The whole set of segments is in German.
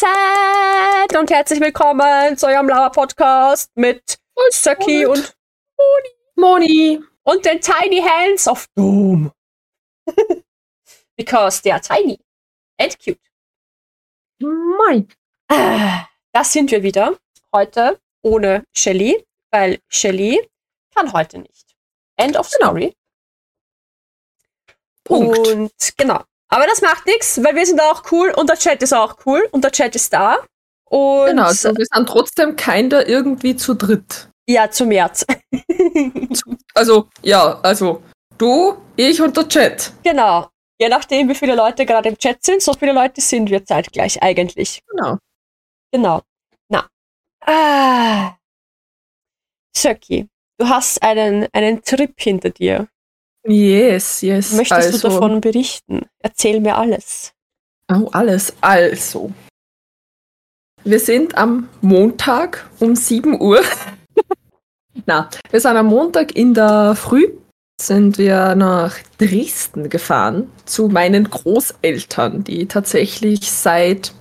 Mahlzeit und herzlich willkommen zu eurem Lauer Podcast mit Saki und Moni. und den Tiny Hands of Doom. Because they are tiny and cute. Mein. Ah, Das sind wir wieder. Heute ohne Shelly, weil Shelly kann heute nicht. End of Genau. story. Punkt. Und genau. Aber das macht nichts, weil wir sind auch cool und der Chat ist auch cool und der Chat ist da. Und Genau, also wir sind trotzdem keiner irgendwie zu dritt. ja, zum März. Also, ja, also du, ich und der Chat. genau. Je nachdem, wie viele Leute gerade im Chat sind, so viele Leute sind wir zeitgleich eigentlich. Genau. Genau. Na. Ah. Söki, du hast einen, einen Trip hinter dir. Yes, yes. Möchtest also, du davon berichten? Erzähl mir alles. Oh, alles. Also. Wir sind am Montag um 7 Uhr. Na, wir sind am Montag in der Früh sind wir nach Dresden gefahren zu meinen Großeltern, die tatsächlich seit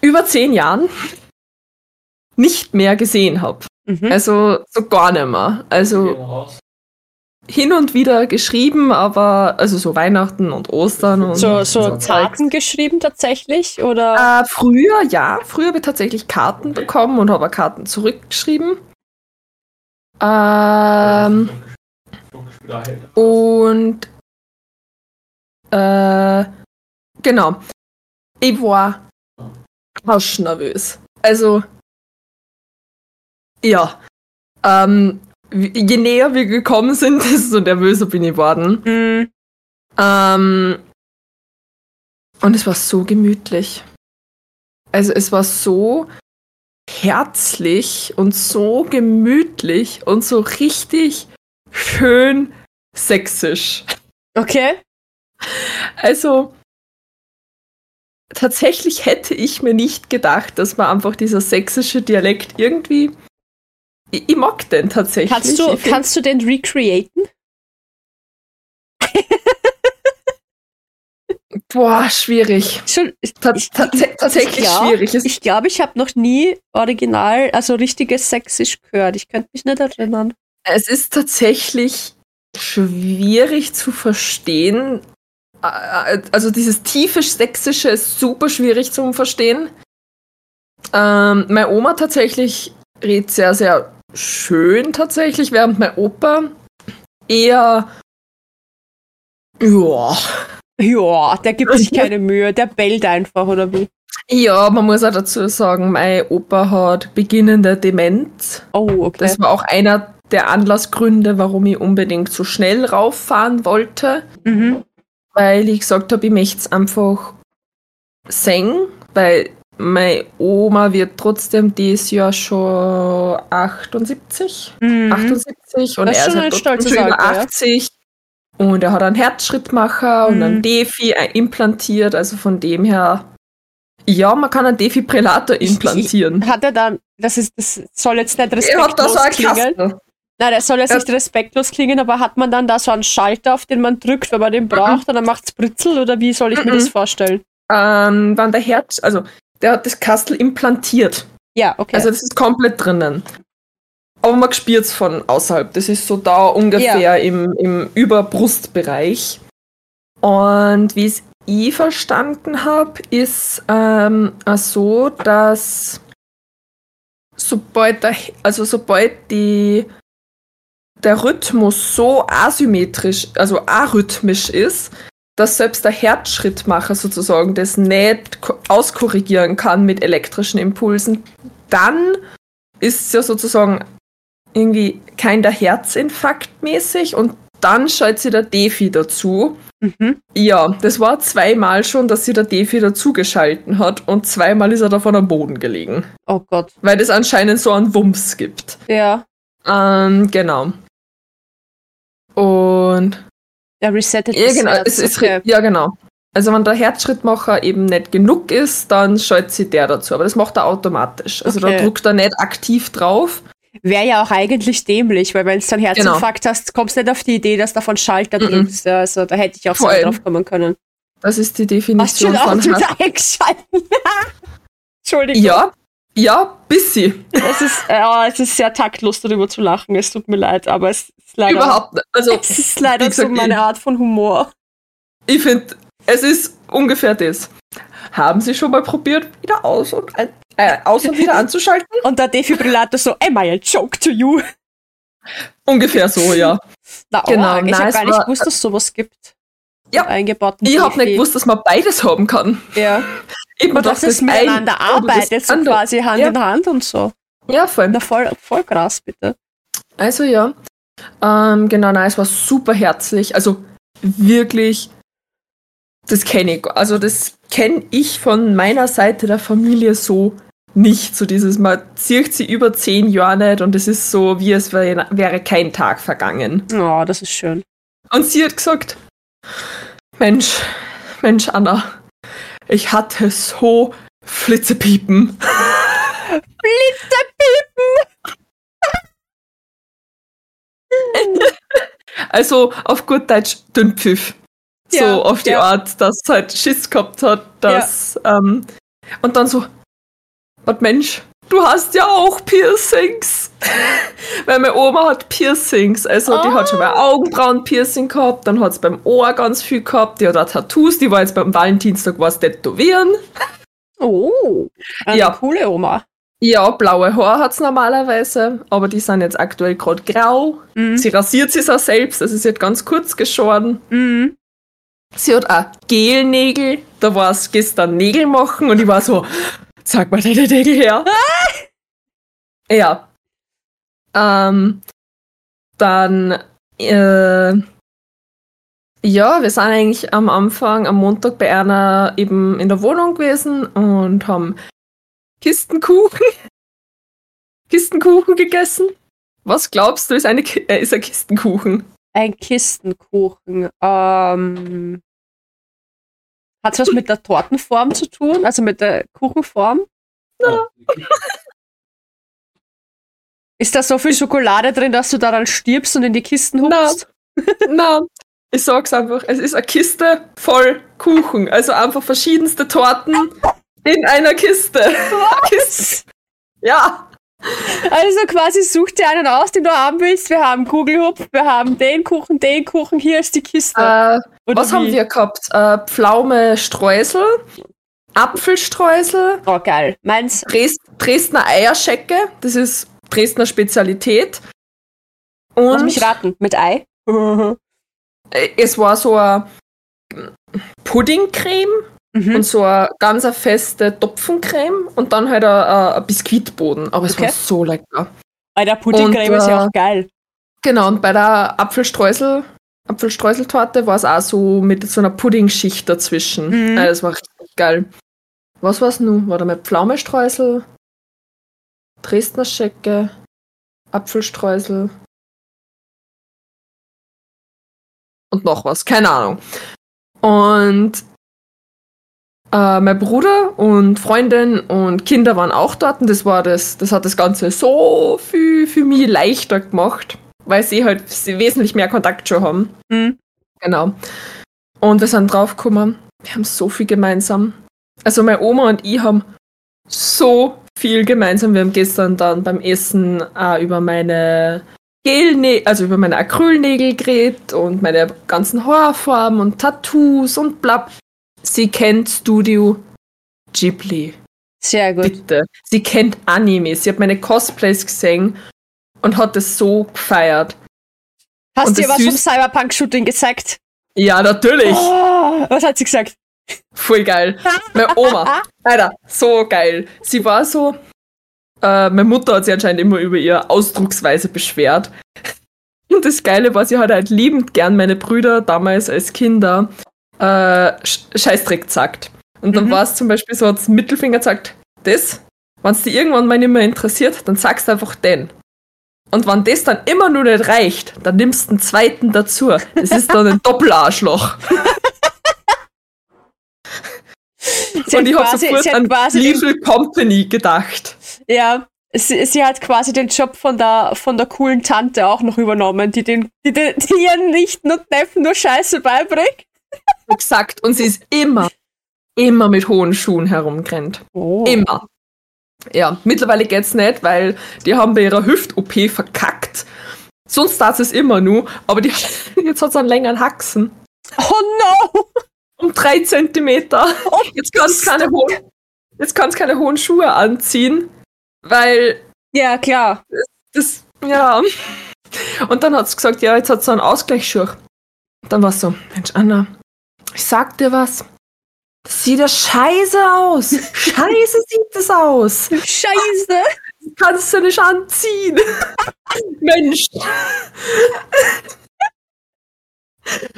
über zehn Jahren nicht mehr gesehen habe. Mhm. Also so gar nicht mehr. Also hin und wieder geschrieben, aber also so Weihnachten und Ostern und So, so Zeugs. Karten geschrieben tatsächlich? Oder? Äh, früher, ja. Früher habe ich tatsächlich Karten bekommen und habe Karten zurückgeschrieben. Ähm, und äh, genau. Ich war nervös. Also, ja. Ähm, je näher wir gekommen sind, desto nervöser bin ich geworden. Mhm. Ähm, und es war so gemütlich. Also es war so herzlich und so gemütlich und so richtig schön sächsisch. Okay. Also tatsächlich hätte ich mir nicht gedacht, dass man einfach dieser sächsische Dialekt irgendwie. Ich, ich mag den tatsächlich. Kannst du, Ich kannst du den recreaten? boah, schwierig. Schon, ich Ta ich- ta tatsächlich ja, schwierig. Es ich, glaube, ich habe noch nie original, also richtiges Sächsisch gehört. Ich könnte mich nicht erinnern. Es ist tatsächlich schwierig zu verstehen. Also dieses tiefe Sächsische ist super schwierig zu verstehen. Ähm, meine Oma tatsächlich redet sehr, sehr schön tatsächlich, während mein Opa eher ja. Ja, der gibt sich keine Mühe, der bellt einfach, oder wie? Ja, man muss auch dazu sagen, mein Opa hat beginnende Demenz. Oh, okay. Das war auch einer der Anlassgründe, warum ich unbedingt so schnell rauffahren wollte. mhm. weil ich gesagt habe, ich möchte es einfach singen, weil meine Oma wird trotzdem dieses Jahr schon 78, Mhm. 78 und er ist halt trotzdem schon über Alter, ja. 80 und er hat einen Herzschrittmacher und Mhm. einen Defi äh, implantiert, also von dem her, ja, man kann einen Defibrillator implantieren. Hat er dann, das ist, das soll jetzt nicht Er hat respektlos so einen klingen. Kasten. Nein, das soll jetzt nicht respektlos klingen, aber hat man dann da so einen Schalter, auf den man drückt, wenn man den braucht, und dann macht's Britzel, oder wie soll ich mir Mhm. das vorstellen? Ähm, wann der Herz, also der hat das Kastel implantiert. Ja, okay. Also das ist komplett drinnen. Aber man spürt es von außerhalb. Das ist so da ungefähr im, im Überbrustbereich. Und wie es ich verstanden habe, ist ähm, so, dass sobald der, also sobald die, der Rhythmus so asymmetrisch, also arrhythmisch ist, dass selbst der Herzschrittmacher sozusagen das nicht ko- auskorrigieren kann mit elektrischen Impulsen, dann ist es ja sozusagen irgendwie kein der Herzinfarkt mäßig und dann schaltet sie der Defi dazu. mhm. Ja, das war zweimal schon, dass sie der Defi dazugeschalten hat und zweimal ist er davon am Boden gelegen. Oh Gott. Weil es anscheinend so einen Wumms gibt. Ja, Ähm, genau. Und der resettet ja, das genau, Herz. ist, okay. ja, genau. Also wenn der Herzschrittmacher eben nicht genug ist, dann schaltet sie der dazu. Aber das macht er automatisch. Also Okay. da drückt er nicht aktiv drauf. Wäre ja auch eigentlich dämlich, weil wenn du dann Herzinfarkt hast, kommst du nicht auf die Idee, dass du davon Schalter Genau. Mhm. drückst. Also da hätte ich auch allem. drauf kommen können. Das ist die Hast du Definition schon auch von wieder eingeschalten? Entschuldigung. Ja, ja, bisschen. Es ist, äh, es ist sehr taktlos, darüber zu lachen. Es tut mir leid, aber es ist leider. Überhaupt nicht. Also, Es ist leider gesagt, so meine Art von Humor. ich finde, es ist ungefähr das. Haben Sie schon mal probiert, wieder aus und, ein, äh, aus und wieder anzuschalten? Und der Defibrillator so, am I a joke to you? Ungefähr so, ja. Na, Genau, arg. ich habe gar nicht gewusst, dass es sowas gibt. Ja, eingebauten Ich habe nicht gewusst, dass man beides haben kann. Ja. Mir Und dass gedacht, es miteinander das arbeitet, so quasi Hand Ja. in Hand und so. Ja, voll. Na, voll, voll krass, bitte. Also ja. Ähm, genau, nein, es war super herzlich. Also wirklich, das kenne ich. Also das kenne ich von meiner Seite der Familie so nicht. So dieses, man zieht sie über zehn Jahre nicht und es ist so, wie es wäre, wäre kein Tag vergangen. Oh, das ist schön. Und sie hat gesagt, Mensch, Mensch, Anna, ich hatte so Flitzepiepen. Also auf gut Deutsch Dünnpfiff. So Ja, auf die ja. Art, dass sie halt Schiss gehabt hat, dass. Ähm, und dann so, und Mensch, du hast ja auch Piercings. Weil meine Oma hat Piercings. Also die hat schon mal Augenbrauen-Piercing gehabt, dann hat sie beim Ohr ganz viel gehabt, die hat auch Tattoos, die war jetzt beim Valentinstag was tätowieren. Oh, eine Ja. coole Oma. Ja, blaue Haare hat sie normalerweise, aber die sind jetzt aktuell gerade grau. Mhm. Sie rasiert sich auch selbst, also sie hat ganz kurz geschoren. Mhm. Sie hat auch Gelnägel. Da war es gestern Nägel machen und ich war so, sag mal deine Nägel her. ja. Ähm, dann, äh, ja, wir sind eigentlich am Anfang, am Montag bei einer eben in der Wohnung gewesen und haben Kistenkuchen, Kistenkuchen gegessen. Was glaubst du, ist, eine, Ki- äh, ist ein Kistenkuchen? Ein Kistenkuchen. Ähm, Hat es was mit der Tortenform zu tun? Also mit der Kuchenform? Ist da so viel Schokolade drin, dass du daran stirbst und in die Kisten hupst? Na, ich sag's einfach, es ist eine Kiste voll Kuchen. Also einfach verschiedenste Torten in einer Kiste. Kiste. Ja, Also quasi such dir einen aus, den du haben willst. Wir haben Kugelhupf, wir haben den Kuchen, den Kuchen, hier ist die Kiste. äh, was haben wie? wir gehabt? Äh, Pflaume Streusel, Apfelstreusel, Oh, geil. Meins, Dres Dresdner Eierschecke, das ist Dresdner Spezialität. lass Und mich raten, mit Ei. äh, es war so eine Puddingcreme Mhm. und so eine ganz eine feste Topfencreme und dann halt ein, Biskuitboden. Aber es Okay. war so lecker. Alter, Puddingcreme Und, ist ja äh, auch geil. Genau, und bei der Apfelstreusel, Apfelstreuseltorte war es auch so mit so einer Puddingschicht dazwischen. Mhm. Also das war richtig geil. Was war's nun? War da mit Pflaumestreusel, Dresdner Schecke, Apfelstreusel und noch was, keine Ahnung. Und äh, mein Bruder und Freundin und Kinder waren auch dort und das war das, das hat das Ganze so viel für mich leichter gemacht, weil sie halt wesentlich mehr Kontakt schon haben. Mhm. Genau. Und wir sind draufgekommen, wir haben so viel gemeinsam. Also meine Oma und ich haben so viel gemeinsam. Wir haben gestern dann beim Essen auch über meine Gelnägel, also über meine Acrylnägel geredet und meine ganzen Haarfarben und Tattoos und bla. Sie kennt Studio Ghibli. Sehr gut. Bitte. Sie kennt Anime. Sie hat meine Cosplays gesehen und hat es so gefeiert. Hast du ihr was vom Cyberpunk-Shooting gesagt? Ja, natürlich. Oh, was hat sie gesagt? Voll geil. Meine Oma. Alter, so geil. Sie war so. Äh, meine Mutter hat sich anscheinend immer über ihre Ausdrucksweise beschwert. Und das Geile war, sie hat halt liebend gern meine Brüder damals als Kinder äh, Sch- Scheißdreck gesagt. Und dann Mhm. war es zum Beispiel so, hat Mittelfinger gesagt, das, wenn es dich irgendwann mal nicht mehr interessiert, dann sagst du einfach den. Und wenn das dann immer nur nicht reicht, dann nimmst du einen zweiten dazu. Das ist dann ein Doppelarschloch. Sie und ich habe sofort an Little Company gedacht. ja, sie, sie hat quasi den Job von der, von der coolen Tante auch noch übernommen, die, den, die, den, die ihren Nichten und Neffen nur Scheiße beibringt. Exakt. Und sie ist immer, immer mit hohen Schuhen herumgerannt. Oh. Immer. Ja, mittlerweile geht's nicht, weil die haben bei ihrer Hüft-OP verkackt. Sonst tat es immer nur, aber die, jetzt hat es einen längeren Haxen. Oh no! Um drei Zentimeter. Jetzt kannst keine hohen, jetzt kannst keine hohen Schuhe anziehen, weil Ja, klar. das, ja. Und dann hat es gesagt, ja, jetzt hat sie einen Ausgleichsschuh. Dann war es so, Mensch, Anna, ich sag dir was. Das sieht ja scheiße aus. Scheiße sieht das aus. Scheiße! Kannst du nicht anziehen. Mensch.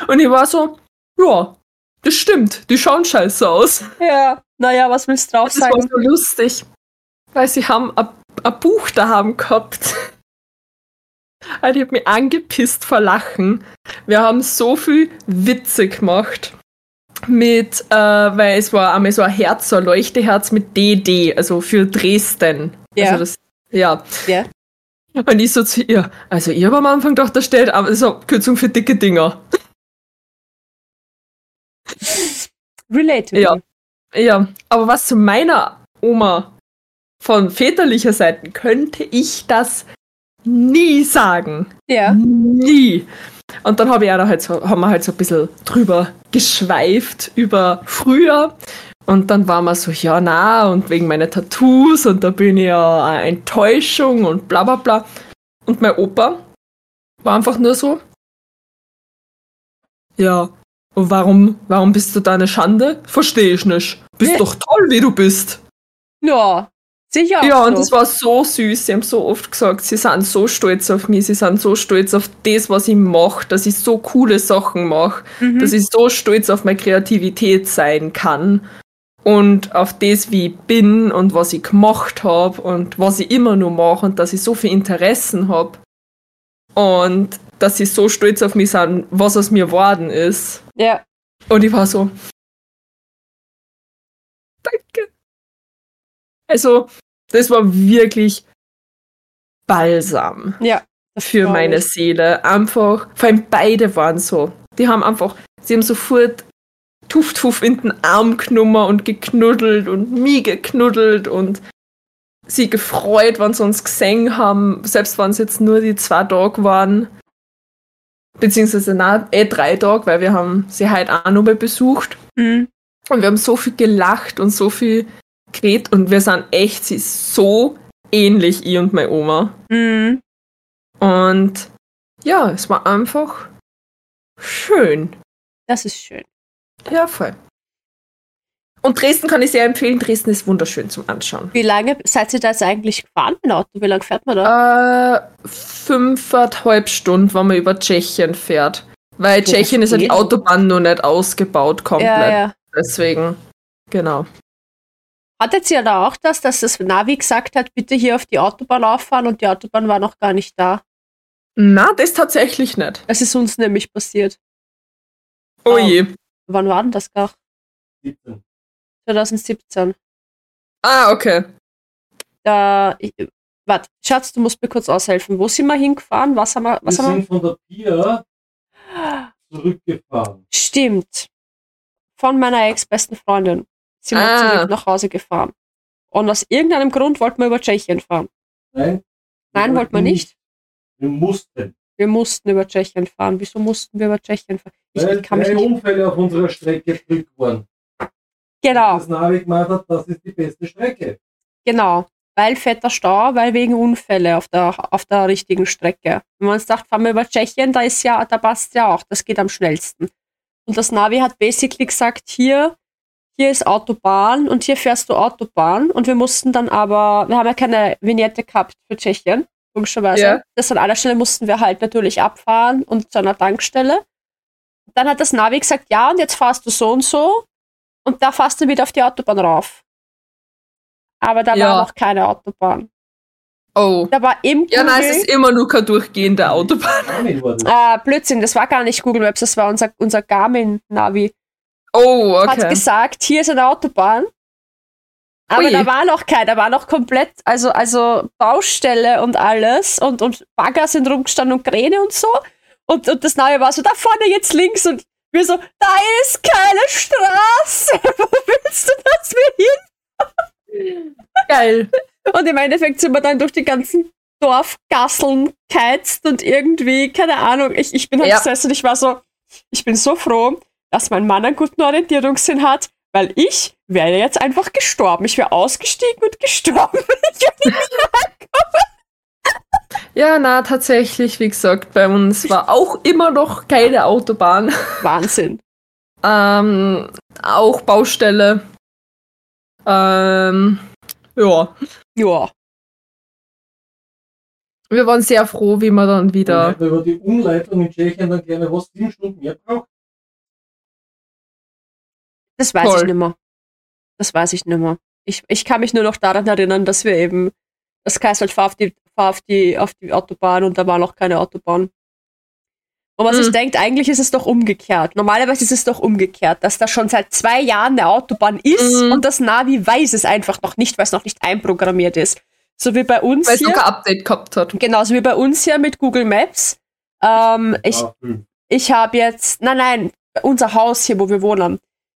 Und ich war so, ja, das stimmt, die schauen scheiße aus. Ja. Naja, was willst du drauf Das war sagen? so lustig, weil sie haben ein ein Buch da haben gehabt. Also ich habe mich angepisst vor Lachen. Wir haben so viel Witze gemacht. Mit, äh, weil es war einmal so ein Herz, so ein Leuchteherz mit DD, also für Dresden. Ja. Also das, ja. Ja. Und ich so zu ihr, also ich habe am Anfang gedacht, da steht aber so Kürzung für dicke Dinger. Relatable. Ja. Ja, aber was zu meiner Oma von väterlicher Seite könnte ich das nie sagen. Ja. Nie. Und dann habe ich auch noch halt so, haben wir halt so ein bisschen drüber geschweift über früher. Und dann war man so, ja, na, und wegen meiner Tattoos und da bin ich ja eine Enttäuschung und bla bla bla. Und mein Opa war einfach nur so, ja, und warum, warum bist du da eine Schande? Verstehe ich nicht. Bist doch toll, wie du bist. Ja. Sicher. Ja, auch und so. es war so süß. Sie haben so oft gesagt, sie sind so stolz auf mich, sie sind so stolz auf das, was ich mache, dass ich so coole Sachen mache, Mhm. dass ich so stolz auf meine Kreativität sein kann und auf das, wie ich bin und was ich gemacht habe und was ich immer nur mache und dass ich so viele Interessen habe und dass sie so stolz auf mich sind, was aus mir geworden ist. Ja. Und ich war so, danke. Also, das war wirklich Balsam Ja. für meine ich. Seele. Einfach, vor allem beide waren so. Die haben einfach, sie haben sofort Tuff Tuff in den Arm genommen und geknuddelt und mich geknuddelt und sie gefreut, wenn sie uns gesehen haben, selbst wenn es jetzt nur die zwei Tage waren. Beziehungsweise na, eh drei Tage, weil wir haben sie heute auch noch mal besucht. Mhm. Und wir haben so viel gelacht und so viel geredet und wir sind echt, sie ist so ähnlich, ich und meine Oma. Mhm. Und ja, es war einfach schön. Das ist schön. Ja, voll. Und Dresden kann ich sehr empfehlen. Dresden ist wunderschön zum Anschauen. Wie lange seid ihr da jetzt eigentlich gefahren mit Auto? Wie lange fährt man da? Äh, fünfeinhalb Stunden, wenn man über Tschechien fährt. Weil Tschechien ist ja die. Autobahn noch nicht ausgebaut komplett. ja, ja. Deswegen, genau. Hattet ihr da auch das, dass das Navi gesagt hat, bitte hier auf die Autobahn auffahren und die Autobahn war noch gar nicht da? Na, das tatsächlich nicht. Das ist uns nämlich passiert. Oh Oh. je. Wann war denn das gar? 17. 2017. Ah, okay. Da, ich, warte, Schatz, du musst mir kurz aushelfen. Wo sind wir hingefahren? Was haben wir? Was wir haben sind von der Pier wir? zurückgefahren. Stimmt. Von meiner ex-besten Freundin sind wir Ah. zurück nach Hause gefahren. Und aus irgendeinem Grund wollten wir über Tschechien fahren. Nein, Nein, wollten wir nicht. Wir mussten. Wir mussten über Tschechien fahren. Wieso mussten wir über Tschechien fahren? Ich, Weil kann mich drei nicht. Unfälle auf unserer Strecke Glück waren. Genau, Das Navi gemeint hat, das ist die beste Strecke. genau. Weil fetter Stau, weil wegen Unfälle auf der, auf der richtigen Strecke. Wenn man sagt, fahren wir über Tschechien, da ist ja, da passt ja auch, das geht am schnellsten. Und das Navi hat basically gesagt, hier, hier ist Autobahn und hier fährst du Autobahn. Und wir mussten dann aber, wir haben ja keine Vignette gehabt für Tschechien, logischerweise. Ja. Das an aller Stelle mussten wir halt natürlich abfahren und zu einer Tankstelle. Dann hat das Navi gesagt, ja, und jetzt fahrst du so und so. Und da fährst du wieder auf die Autobahn rauf. Aber da Ja. war noch keine Autobahn. Oh. Da war im Ja, nein, es Google- ist immer nur keine durchgehende Autobahn. Ah, Blödsinn, das war gar nicht Google Maps, das war unser, unser Garmin-Navi. Oh, Hat okay. gesagt, hier ist eine Autobahn. Aber Ui. da war noch kein, da war noch komplett, also, also Baustelle und alles und, und Bagger sind rumgestanden und Kräne und so. Und, und das Neue war so, da vorne jetzt links und wir so, da ist keine Straße. Wo willst du, dass wir hin? Geil. Und im Endeffekt sind wir dann durch die ganzen Dorfgasseln geheizt und irgendwie, keine Ahnung, ich, ich bin halt Ja. gesessen und ich war so, ich bin so froh, dass mein Mann einen guten Orientierungssinn hat, weil ich wäre jetzt einfach gestorben. Ich wäre ausgestiegen und gestorben. Ja, na, tatsächlich, wie gesagt, bei uns war auch immer noch keine Autobahn. Wahnsinn. Ähm, auch Baustelle. Ähm, ja. Ja. Wir waren sehr froh, wie wir dann wieder. Wenn man die Umleitung in Tschechien dann gerne was sieben Stunden mehr braucht. Das weiß Toll. ich nicht mehr. Das weiß ich nicht mehr. Ich, ich kann mich nur noch daran erinnern, dass wir eben, das Kaiserl fahr auf die, fahr auf die, auf die Autobahn und da war noch keine Autobahn. Wo man sich Mhm. denkt, eigentlich ist es doch umgekehrt. Normalerweise ist es doch umgekehrt, dass da schon seit zwei Jahren eine Autobahn ist Mhm. und das Navi weiß es einfach noch nicht, weil es noch nicht einprogrammiert ist. So wie bei uns Weil es kein Update gehabt hat. Genauso wie bei uns hier mit Google Maps. Ähm, ich, Ja, hm. ich habe jetzt, nein, nein, unser Haus hier, wo wir wohnen.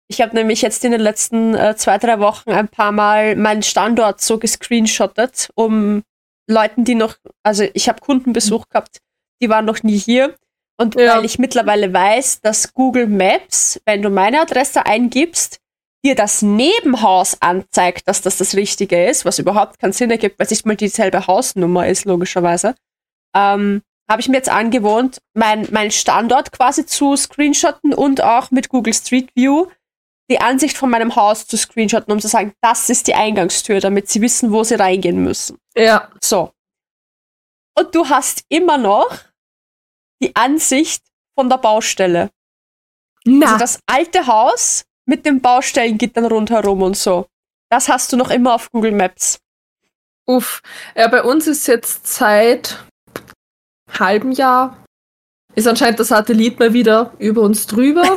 Ich habe nämlich jetzt in den letzten äh, zwei, drei Wochen ein paar Mal meinen Standort so gescreenshottet, um Leuten, die noch, also ich habe Kundenbesuch gehabt, die waren noch nie hier. Und Ja. weil ich mittlerweile weiß, dass Google Maps, wenn du meine Adresse eingibst, dir das Nebenhaus anzeigt, dass das das Richtige ist, was überhaupt keinen Sinn ergibt, weil es nicht mal dieselbe Hausnummer ist, logischerweise, ähm, habe ich mir jetzt angewohnt, mein, mein Standort quasi zu screenshotten und auch mit Google Street View die Ansicht von meinem Haus zu screenshotten, um zu sagen, das ist die Eingangstür, damit sie wissen, wo sie reingehen müssen. Ja. So. Und du hast immer noch die Ansicht von der Baustelle. Na, Also das alte Haus mit den Baustellengittern rundherum und so. Das hast du noch immer auf Google Maps. uff. Ja, bei uns ist jetzt seit halbem Jahr ist anscheinend der Satellit mal wieder über uns drüber.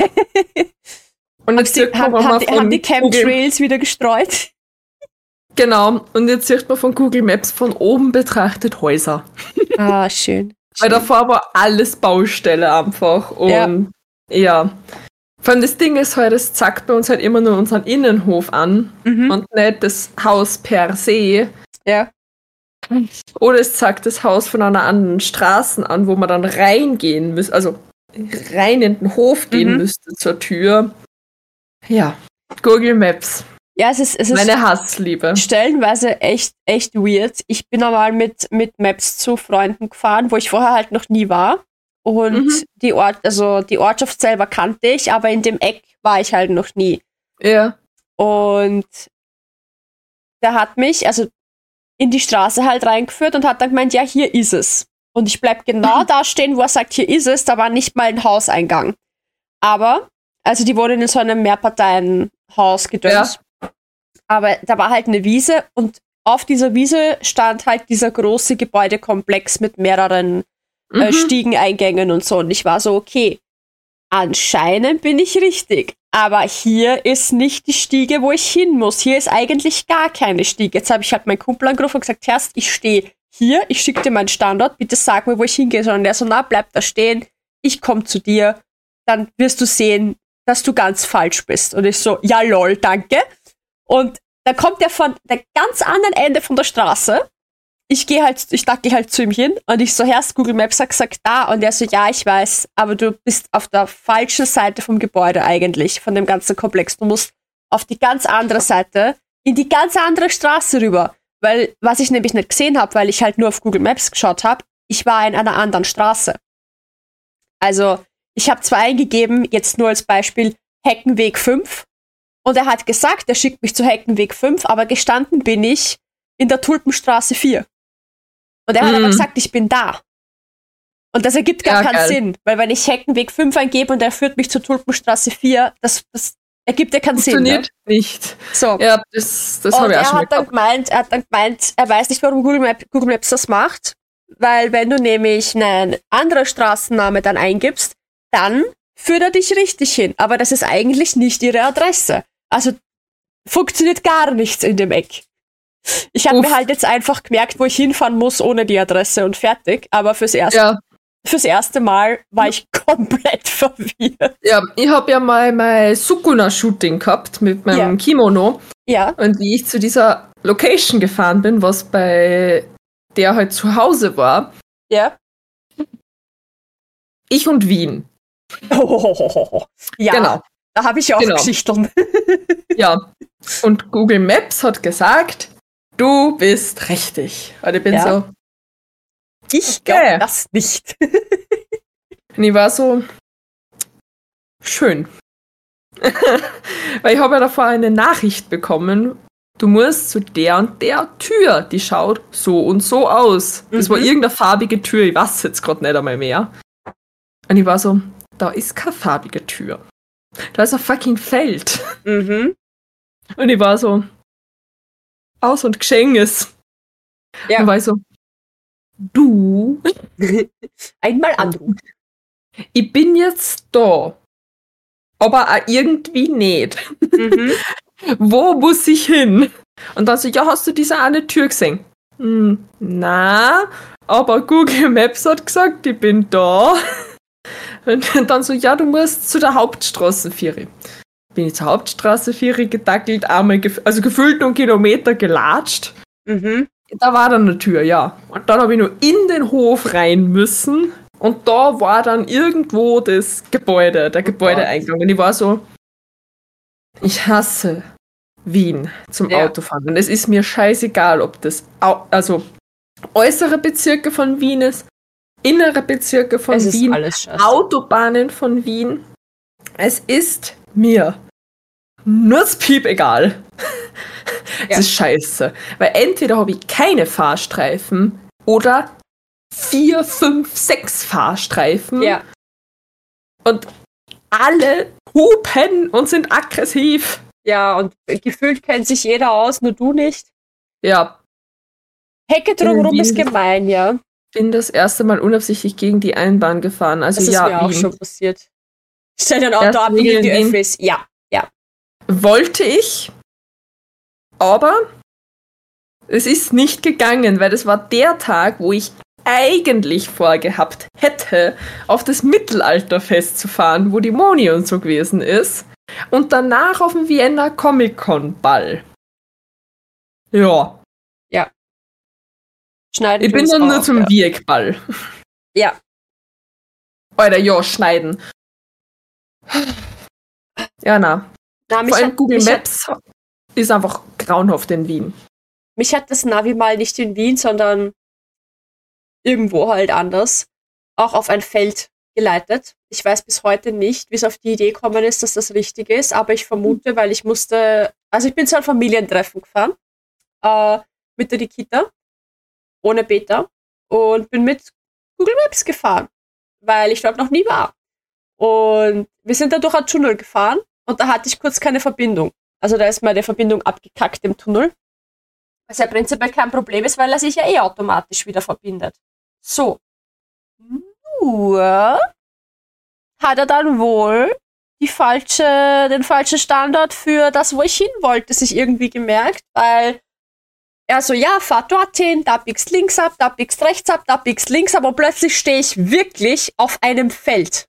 Und jetzt sieht man haben, die, haben die Chemtrails wieder gestreut? genau. Und jetzt sieht man von Google Maps von oben betrachtet Häuser. Ah, schön. Weil davor war alles Baustelle einfach. Und Ja. ja. Vor allem das Ding ist halt, es zeigt bei uns halt immer nur unseren Innenhof an Mhm. und nicht das Haus per se. Ja. Oder es zeigt das Haus von einer anderen Straße an, wo man dann reingehen müsste, also rein in den Hof gehen Mhm. müsste zur Tür. Ja. Google Maps. Ja, es ist, es ist Meine Hassliebe. stellenweise echt, echt weird. Ich bin einmal mit, mit Maps zu Freunden gefahren, wo ich vorher halt noch nie war. Und Mhm. die Ort, also die Ortschaft selber kannte ich, aber in dem Eck war ich halt noch nie. Ja. Und der hat mich, also in die Straße halt reingeführt und hat dann gemeint, ja, hier ist es. Und ich bleib genau da stehen, wo er sagt, hier ist es. Da war nicht mal ein Hauseingang. Aber, also die wohnen in so einem Mehrparteienhaus gedöns. Aber da war halt eine Wiese und auf dieser Wiese stand halt dieser große Gebäudekomplex mit mehreren äh, Mhm. Stiegeneingängen und so. Und ich war so, okay, anscheinend bin ich richtig. Aber hier ist nicht die Stiege, wo ich hin muss. Hier ist eigentlich gar keine Stiege. Jetzt habe ich halt meinen Kumpel angerufen und gesagt, Herrst, ich stehe hier, ich schicke dir meinen Standort, bitte sag mir, wo ich hingehe. Und der so, na, bleib da stehen, ich komme zu dir, dann wirst du sehen, dass du ganz falsch bist. Und ich so, ja lol, danke. Und dann kommt er von der ganz anderen Ende von der Straße. Ich gehe halt, ich dackel halt zu ihm hin und ich so, Herrst, Google Maps hat gesagt da. Und er so, ja, ich weiß, aber du bist auf der falschen Seite vom Gebäude eigentlich, von dem ganzen Komplex. Du musst auf die ganz andere Seite, in die ganz andere Straße rüber. Weil, was ich nämlich nicht gesehen habe, weil ich halt nur auf Google Maps geschaut habe, ich war in einer anderen Straße. Also, ich habe zwar eingegeben, jetzt nur als Beispiel, Heckenweg 5. Und er hat gesagt, er schickt mich zu Heckenweg 5, aber gestanden bin ich in der Tulpenstraße 4. Und er hat Mhm. aber gesagt, ich bin da. Und das ergibt gar Ja, keinen geil. Sinn, weil wenn ich Heckenweg 5 eingebe und er führt mich zur Tulpenstraße 4, das, das ergibt ja keinen Sinn. Ne? Funktioniert nicht. So. Ja, das, das habe ich auch er schon mal hat dann gemeint, er hat dann gemeint, er weiß nicht, warum Google, Map, Google Maps das macht, weil wenn du nämlich einen anderen Straßenname dann eingibst, dann führt er dich richtig hin. Aber das ist eigentlich nicht ihre Adresse. Also funktioniert gar nichts in dem Eck. Ich habe mir halt jetzt einfach gemerkt, wo ich hinfahren muss ohne die Adresse und fertig. Aber fürs Erste Ja, Fürs erste Mal war ich komplett verwirrt. Ja, ich habe ja mal mein Sukuna-Shooting gehabt mit meinem Ja. Kimono. Ja, Und wie ich zu dieser Location gefahren bin, was bei der halt zu Hause war, ja. ich und Wien. Ja, Genau. da habe ich auch Genau. Geschichten. Ja. Und Google Maps hat gesagt, du bist richtig. Und ich bin Ja. so, Ich glaube Okay. das nicht. und ich war so, schön. Weil ich habe ja davor eine Nachricht bekommen, du musst zu der und der Tür, die schaut so und so aus. Das war Mhm. irgendeine farbige Tür, ich weiß jetzt gerade nicht einmal mehr. Und ich war so, da ist keine farbige Tür. Da ist ein fucking Feld. Mhm. Und ich war so, aus und Geschenks. Ja. Und war ich so, du, Einmal anrufen. ich bin jetzt da. Aber auch irgendwie nicht. Mhm. Wo muss ich hin? Und dann so, ja, hast du diese eine Tür gesehen? Hm, na, aber Google Maps hat gesagt, ich bin da. Und dann so, ja, du musst zu der Hauptstraße 4. Bin ich zur Hauptstraße 4 gedackelt, einmal, gef also gefühlt noch einen Kilometer gelatscht. Mhm. Da war dann eine Tür, ja. Und dann habe ich nur in den Hof rein müssen. Und da war dann irgendwo das Gebäude, der Gebäudeeingang. Und ich war so, ich hasse Wien zum Ja. Autofahren. Und es ist mir scheißegal, ob das also äußere Bezirke von Wien ist, innere Bezirke von Es Wien. Autobahnen von Wien. Es ist mir nur das Piep egal. Ja. Es ist scheiße. Weil entweder habe ich keine Fahrstreifen oder vier, fünf, sechs Fahrstreifen Ja, und alle hupen und sind aggressiv. ja, und gefühlt kennt sich jeder aus, nur du nicht. Ja, Hecke drumherum ist gemein, ja. Bin das erste Mal unabsichtlich gegen die Einbahn gefahren. Also Das ist ja, mir auch Wien. schon passiert. Stell Erste ab, Regel in die. Öffis. Ja, wollte ich, aber es ist nicht gegangen, weil das war der Tag, wo ich eigentlich vorgehabt hätte, auf das Mittelalterfest zu fahren, wo die Moni und so gewesen ist, und danach auf den Vienna Comic Con Ball. Ja, schneiden ich bin dann nur auf, zum ja. Wirkball. Ja. Alter, ja, schneiden. Ja, na. Na, Vor allem hat, Google mich, hat, Maps ist einfach grauenhaft in Wien. mich hat das Navi mal nicht in Wien, sondern irgendwo halt anders, auch auf ein Feld geleitet. Ich weiß bis heute nicht, wie es auf die Idee gekommen ist, dass das richtig ist, aber ich vermute, weil ich musste, also ich bin zu einem Familientreffen gefahren, äh, mit der Nikita, ohne Beta, und bin mit Google Maps gefahren, weil ich dort noch nie war. Und wir sind da durch einen Tunnel gefahren und da hatte ich kurz keine Verbindung. Also da ist meine Verbindung abgekackt im Tunnel. Was ja prinzipiell kein Problem ist, weil er sich ja eh automatisch wieder verbindet. So. Nur hat er dann wohl die falsche, den falschen Standort für das, wo ich hin wollte, sich irgendwie gemerkt, weil er so, ja, fahr dorthin, da biegst links ab, da biegst rechts ab, da biegst links ab und plötzlich stehe ich wirklich auf einem Feld.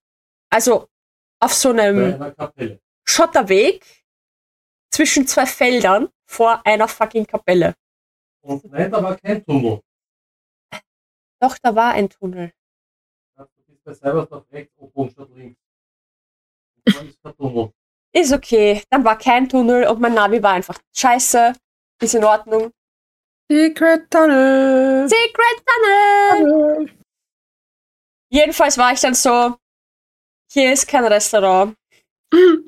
Also auf so einem. Schotterweg zwischen zwei Feldern vor einer fucking Kapelle. Und nein, da war kein Tunnel. Doch, da war ein Tunnel. Du bist bei Cybersdorf rechts, oben statt links. Ist kein Tunnel. Ist okay. Dann war kein Tunnel und mein Navi war einfach scheiße. Ist in Ordnung. Secret Tunnel. Secret Tunnel! Jedenfalls war ich dann so, hier ist kein Restaurant.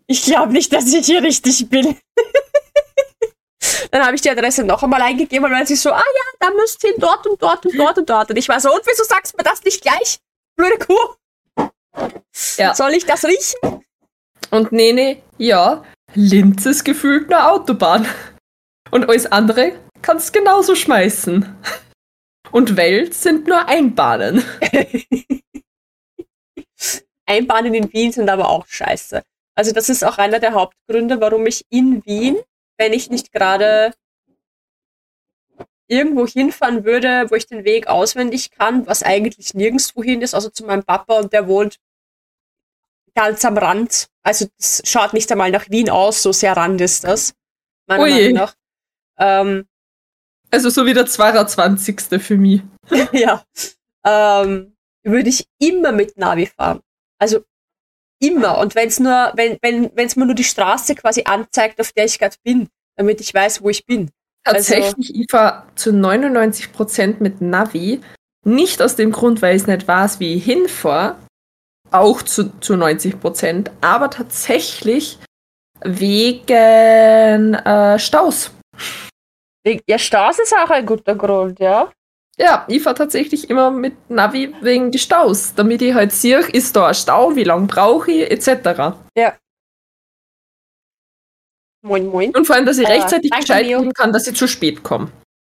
Ich glaube nicht, dass ich hier richtig bin. Dann habe ich die Adresse noch einmal eingegeben und dann sie so, ah ja, da müsst ihr hin, dort und dort und dort und dort. Und ich war so, und wieso sagst du mir das nicht gleich? Blöde Kuh. Ja. Soll ich das riechen? Und Nene, ja, Linz ist gefühlt eine Autobahn. Und alles andere kannst genauso schmeißen. Und Welt sind nur Einbahnen. Einbahnen in Wien sind aber auch scheiße. Also das ist auch einer der Hauptgründe, warum ich in Wien, wenn ich nicht gerade irgendwo hinfahren würde, wo ich den Weg auswendig kann, was eigentlich nirgendwo hin ist, außer zu meinem Papa und der wohnt ganz am Rand. Also es schaut nicht einmal nach Wien aus, so sehr Rand ist das. Meiner Ui. Meinung nach. Ähm, Also so wie der 22. für mich. ja. Ähm, würde ich immer mit Navi fahren. Also immer. Und wenn es nur, wenn, wenn, mir nur die Straße quasi anzeigt, auf der ich gerade bin, damit ich weiß, wo ich bin. Also- Tatsächlich, ich fahre zu 99% mit Navi. Nicht aus dem Grund, weil ich es nicht weiß, wie ich hinfahre. Auch zu, zu 90%. Aber tatsächlich wegen äh, Staus. Ja, Staus ist auch ein guter Grund, ja. Ja, ich fahre tatsächlich immer mit Navi wegen die Staus. Damit ich halt sehe, ist da ein Stau, wie lange brauche ich, etc. Moin, moin. Und vor allem, dass ich Äh, rechtzeitig danke, Bescheid geben kann, dass ich zu spät komme.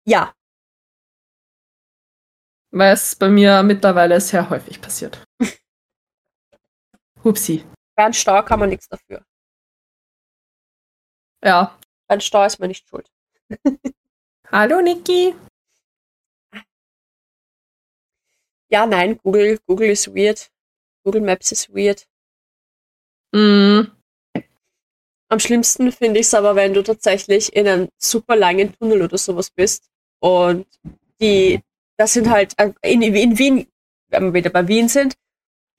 Ja, Weil es bei mir mittlerweile sehr häufig passiert. Hupsi. bei einem Stau kann man nichts dafür. Ja. Bei einem Stau ist man nicht schuld. Hallo Niki. Ja, nein, Google, Google ist weird. Google Maps ist weird. Mm, Am schlimmsten finde ich es aber, wenn du tatsächlich in einem super langen Tunnel oder sowas bist und die, das sind halt, äh, in, in Wien, wenn wir wieder bei Wien sind,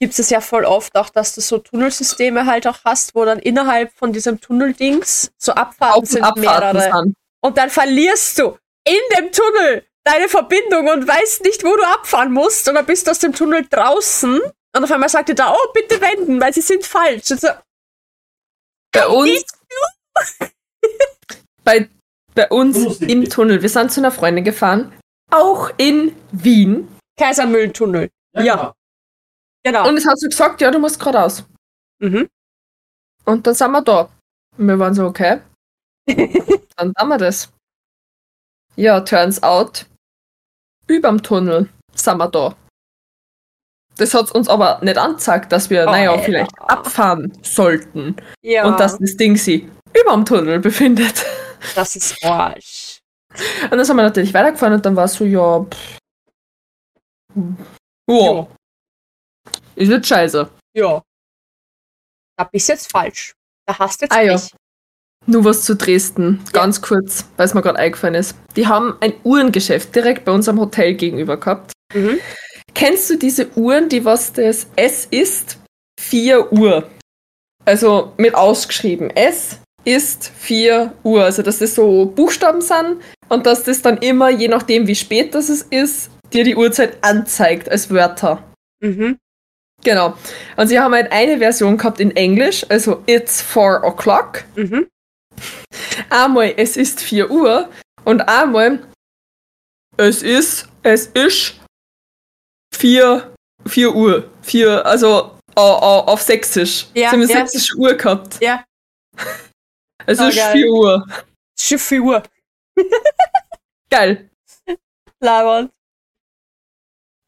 gibt es ja voll oft auch, dass du so Tunnelsysteme halt auch hast, wo dann innerhalb von diesem Tunneldings so Abfahrten Auf- sind Abfahrten mehrere. sind. Und dann verlierst du in dem Tunnel deine Verbindung und weißt nicht, wo du abfahren musst. Und dann bist du aus dem Tunnel draußen und auf einmal sagt dir da, oh, bitte wenden, weil sie sind falsch. Und so, Bei uns, bei, bei uns im Tunnel. Wir sind zu einer Freundin gefahren. Auch in Wien. Kaisermühlentunnel. Ja. genau. Genau. Und es hat so gesagt, ja, du musst geradeaus. mhm. Und dann sind wir da. Und wir waren so, okay. dann haben wir das. Ja, turns out, überm Tunnel sind wir da. Das hat uns aber nicht angezeigt, dass wir, Oh, naja, ja. vielleicht abfahren sollten. Ja, Und dass das Ding sich überm Tunnel befindet. das ist Arsch. Und dann sind wir natürlich weitergefahren und dann war es so, ja, pff. Ja, ist jetzt scheiße. Ja. Da bist jetzt falsch. Da hast du jetzt Ah, nicht. Nur was zu Dresden, ganz kurz, weil es mir gerade eingefallen ist. Die haben ein Uhrengeschäft direkt bei unserem Hotel gegenüber gehabt. Mhm. Kennst du diese Uhren, die was das S ist? 4 Uhr. Also mit ausgeschrieben. S ist 4 Uhr. Also dass das so Buchstaben sind und dass das dann immer, je nachdem wie spät das es ist, dir die Uhrzeit anzeigt als Wörter. Mhm. Genau. Und sie haben halt eine Version gehabt in Englisch, also It's 4 o'clock. Mhm. Einmal es ist 4 Uhr und einmal es ist, es ist 4, 4 Uhr. 4, also au- au- auf Sächsisch. Ja, sie haben ja. sächsische Uhr gehabt. Ja. Es Oh, ist geil. 4 Uhr. Schon 4 Uhr. Geil. Lauernd.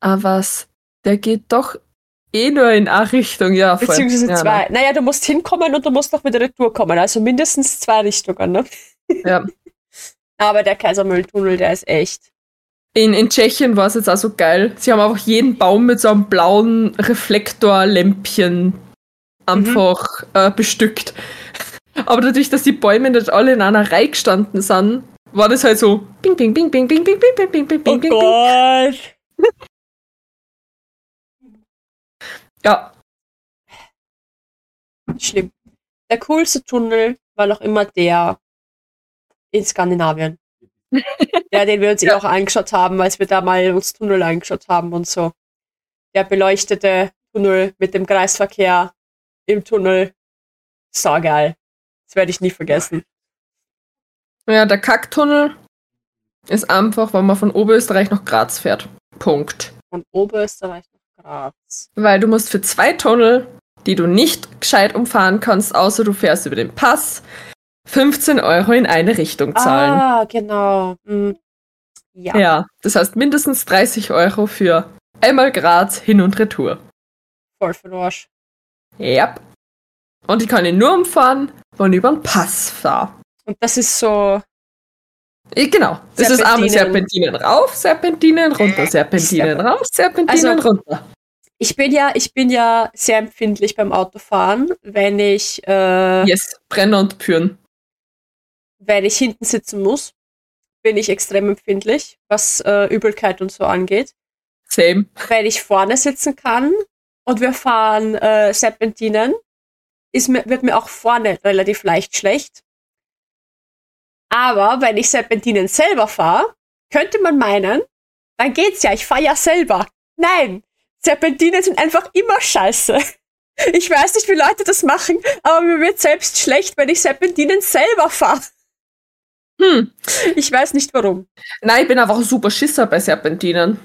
Aber was? Der geht doch eh nur in eine Richtung, ja. Voll. Beziehungsweise ja, zwei. Naja, du musst hinkommen und du musst noch wieder retour kommen. Also mindestens zwei Richtungen, ne? Ja. Aber der Kaisermülltunnel, der ist echt. In, in Tschechien war es jetzt auch so geil. Sie haben einfach jeden Baum mit so einem blauen Reflektorlämpchen einfach äh, bestückt. Aber dadurch, dass die Bäume nicht alle in einer Reihe gestanden sind, war das halt so bing, bing, bing, bing, bing, bing, bing, bing, bing, bing, bing, bing. Gott. Ja, Schlimm. Der coolste Tunnel war noch immer der in Skandinavien. der, den wir uns eh Ja. auch angeschaut haben, als wir da mal uns Tunnel angeschaut haben und so. Der beleuchtete Tunnel mit dem Kreisverkehr im Tunnel. Saugeil. Das werde ich nie vergessen. ja, der Kacktunnel ist einfach, wenn man von Oberösterreich nach Graz fährt. Punkt. Von Oberösterreich Graz. Weil du musst für zwei Tunnel, die du nicht gescheit umfahren kannst, außer du fährst über den Pass, 15 Euro in eine Richtung zahlen. Ah, genau. Hm. Ja. Ja, das heißt mindestens 30 Euro für einmal Graz hin und retour. Voll den Arsch. Yep. Und ich kann ihn nur umfahren, wenn ich über den Pass fahre. Und das ist so Genau. Das ist einmal Serpentinen. Serpentinen rauf, Serpentinen runter, Serpentinen rauf, Serpentinen Also- runter. Ich bin ja, ich bin ja sehr empfindlich beim Autofahren, wenn ich, äh, Yes, Brenner und Püren. wenn ich hinten sitzen muss, bin ich extrem empfindlich, was äh, Übelkeit und so angeht. Same. Wenn ich vorne sitzen kann und wir fahren äh, Serpentinen, ist mir, wird mir auch vorne relativ leicht schlecht. Aber wenn ich Serpentinen selber fahre, könnte man meinen, dann geht's ja, ich fahre ja selber. Nein, Serpentinen sind einfach immer scheiße. Ich weiß nicht, wie Leute das machen, aber mir wird selbst schlecht, wenn ich Serpentinen selber fahre. Hm. Ich weiß nicht warum. Nein, ich bin einfach ein super Schisser bei Serpentinen.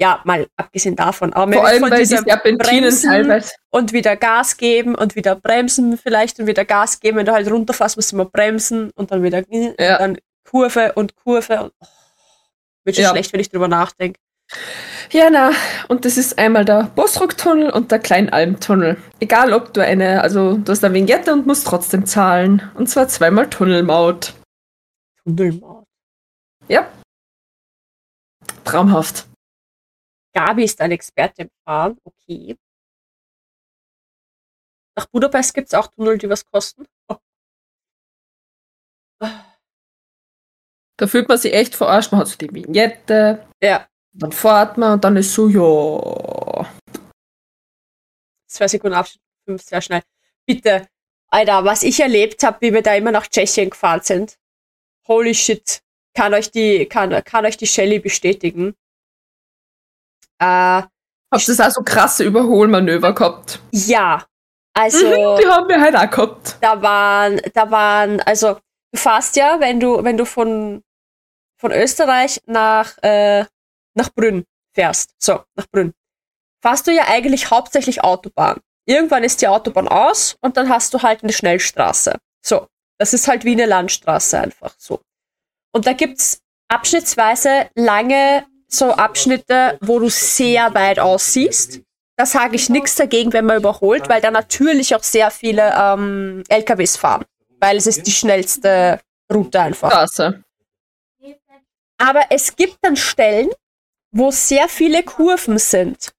Ja, mal abgesehen davon. Aber Vor allem, von weil die diesem Serpentinen Bremsen teilweise. und wieder Gas geben und wieder bremsen vielleicht und wieder Gas geben. Wenn du halt runterfährst, musst du immer bremsen und dann wieder Ja. dann Kurve und Kurve. Und, oh, wird schon Ja. schlecht, wenn ich drüber nachdenke. Ja, na, und das ist einmal der Bosrock-Tunnel und der Kleinalm-Tunnel. Egal, ob du eine, also du hast eine Vignette und musst trotzdem zahlen. Und zwar zweimal Tunnelmaut. Tunnelmaut. Ja. Traumhaft. Gabi ist ein Experte im Fahren. Okay. Nach Budapest gibt es auch Tunnel, die was kosten. Da fühlt man sich echt verarscht. Man hat so die Vignette, Ja, dann fährt man und dann ist so, ja. zwei Sekunden Abstand, fünf, sehr schnell. Bitte, Alter, was ich erlebt habe, wie wir da immer nach Tschechien gefahren sind. Holy shit. Kann euch die, kann, kann euch die Shelly bestätigen. Äh, Habt ihr auch so krasse Überholmanöver gehabt? ja. Also, Mhm, die haben wir halt auch gehabt. da waren, da waren, also, du fährst ja, wenn du, wenn du von, von Österreich nach, äh, nach Brünn fährst. So, nach Brünn. Fährst du ja eigentlich hauptsächlich Autobahn. Irgendwann ist die Autobahn aus und dann hast du halt eine Schnellstraße. So. Das ist halt wie eine Landstraße einfach so. Und da gibt's abschnittsweise lange so Abschnitte, wo du sehr weit aussiehst. Da sage ich nichts dagegen, wenn man überholt, weil da natürlich auch sehr viele ähm, LKWs fahren. Weil es ist die schnellste Route einfach. Straße. Aber es gibt dann Stellen, wo sehr viele Kurven sind.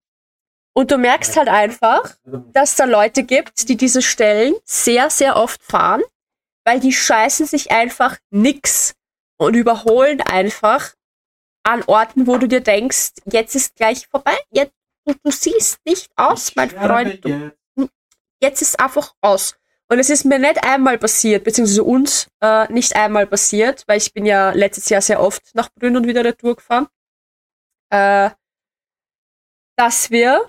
Und du merkst halt einfach, dass da Leute gibt, die diese Stellen sehr, sehr oft fahren, weil die scheißen sich einfach nix und überholen einfach an Orten, wo du dir denkst, jetzt ist gleich vorbei. Jetzt, du, du siehst nicht aus, mein Freund. Du, jetzt ist einfach aus. Und es ist mir nicht einmal passiert, beziehungsweise uns äh, nicht einmal passiert, weil ich bin ja letztes Jahr sehr oft nach Brünn und wieder retour gefahren, äh, dass wir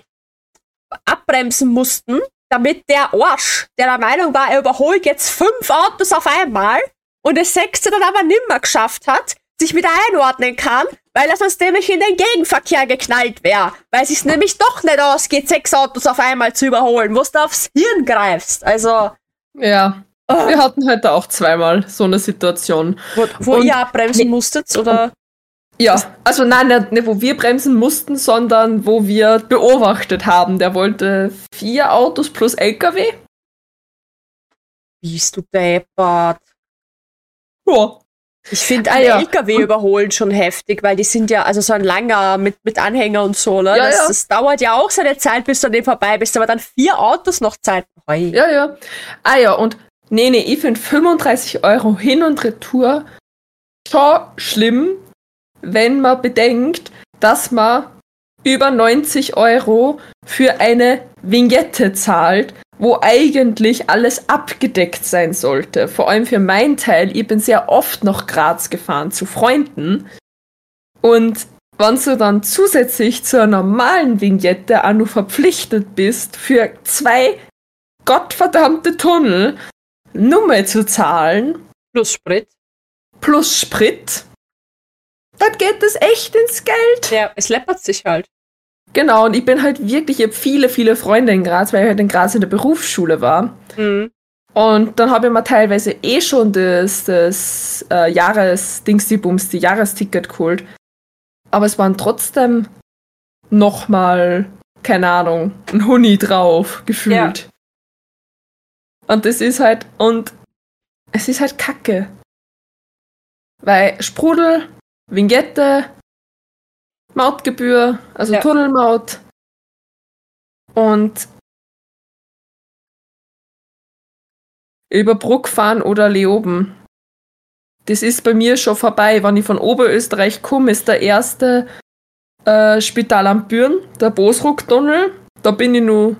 abbremsen mussten, damit der Arsch, der der Meinung war, er überholt jetzt fünf Autos auf einmal und das sechste dann aber nimmer geschafft hat, sich wieder einordnen kann, weil er sonst nämlich in den Gegenverkehr geknallt wäre, weil es sich nämlich doch nicht ausgeht, sechs Autos auf einmal zu überholen, wo du aufs Hirn greifst. Also, Ja. oh, Wir hatten heute auch zweimal so eine Situation. wo, wo ihr abbremsen musstet, oder? Ja, also nein, nicht, nicht wo wir bremsen mussten, sondern wo wir beobachtet haben. Der wollte vier Autos plus LKW. Bist du deppert. Ja. Ich finde Ah, ein ja. LKW überholen schon heftig, weil die sind ja, also so ein langer mit, mit Anhänger und so, ne? Ja, das, ja. das dauert ja auch seine Zeit, bis du an dem vorbei bist, aber dann vier Autos noch Zeit. Hoi. Ja, ja. Ah ja, und nee, nee, ich finde 35 Euro hin und retour schon schlimm, wenn man bedenkt, dass man über 90 Euro für eine Vignette zahlt, wo eigentlich alles abgedeckt sein sollte. Vor allem für meinen Teil, ich bin sehr oft nach Graz gefahren zu Freunden. Und wenn du dann zusätzlich zur normalen Vignette auch nur verpflichtet bist, für zwei gottverdammte Tunnel Nummer zu zahlen, Plus Sprit. plus Sprit, dann geht das echt ins Geld. Ja, es läppert sich halt. Genau, und ich bin halt wirklich, ich habe viele, viele Freunde in Graz, weil ich halt in Graz in der Berufsschule war. Mhm. Und dann habe ich mir teilweise eh schon das, das äh, Jahres-Dingsdibums, die Jahresticket geholt. Aber es waren trotzdem nochmal, keine Ahnung, ein Huni drauf, gefühlt. Und das ist halt, und es ist halt kacke. Weil Sprudel, Vignette, Mautgebühr, also Ja. Tunnelmaut und über Bruck fahren oder Leoben. Das ist bei mir schon vorbei. Wenn ich von Oberösterreich komme, ist der erste äh, Spital am Büren, der Bosruck-Tunnel. Da bin ich nur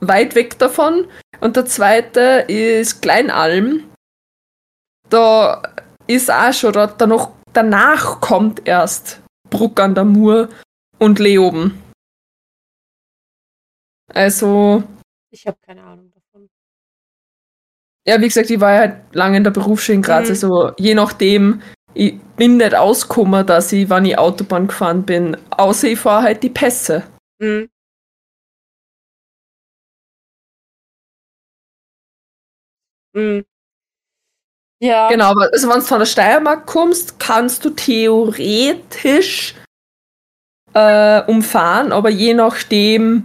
weit weg davon. Und der zweite ist Kleinalm. Da ist auch schon, da, danach, danach kommt erst Bruck an der Mur und Leoben. Also, Ich habe keine Ahnung davon. ja, wie gesagt, ich war ja halt lange in der Berufsschule in Graz, Mhm. also je nachdem, ich bin nicht ausgekommen, dass ich, wenn ich Autobahn gefahren bin, außer ich fahre halt die Pässe. Mhm. Mhm. Ja, Genau, aber also wenn du von der Steiermark kommst, kannst du theoretisch äh, umfahren, aber je nachdem,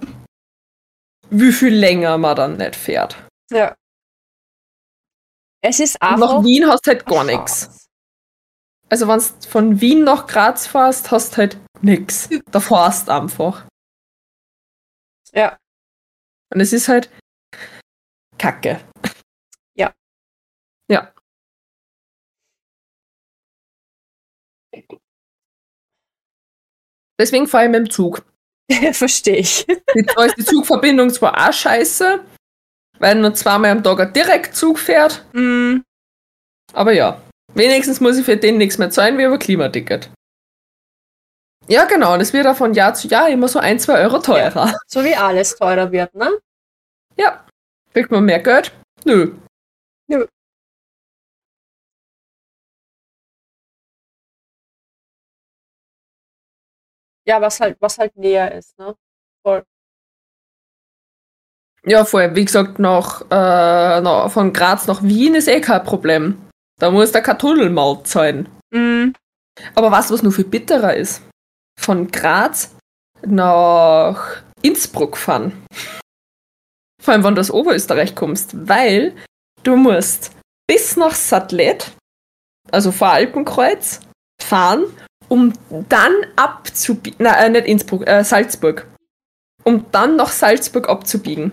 wie viel länger man dann nicht fährt. ja. Es ist einfach. nach Wien hast du halt gar nichts. Also wenn du von Wien nach Graz fährst, hast du halt nichts. Da fährst du einfach. Ja. Und es ist halt Kacke. Deswegen fahre ich mit dem Zug. Verstehe ich. Die, da ist die Zugverbindung zwar auch scheiße, weil nur zweimal am Tag ein Direktzug fährt, Mhm. aber ja. Wenigstens muss ich für den nichts mehr zahlen wie über Klimaticket. Ja, genau, und es wird auch von Jahr zu Jahr immer so ein, zwei Euro teurer. So wie alles teurer wird, ne? Ja. Kriegt man mehr Geld? Nö. Nö. Ja, was halt, was halt näher ist, ne? Ja, voll. Wie gesagt, nach, äh, nach, von Graz nach Wien ist eh kein Problem. Da muss der Tunnelmaut zahlen. Mhm. Aber du, was nur viel bitterer ist? Von Graz nach Innsbruck fahren. Vor allem, wenn du aus Oberösterreich kommst, weil du musst bis nach Sattlet, also vor Alpenkreuz, fahren, um dann abzubiegen, nein, äh, nicht Innsbruck, äh, Salzburg, um dann nach Salzburg abzubiegen.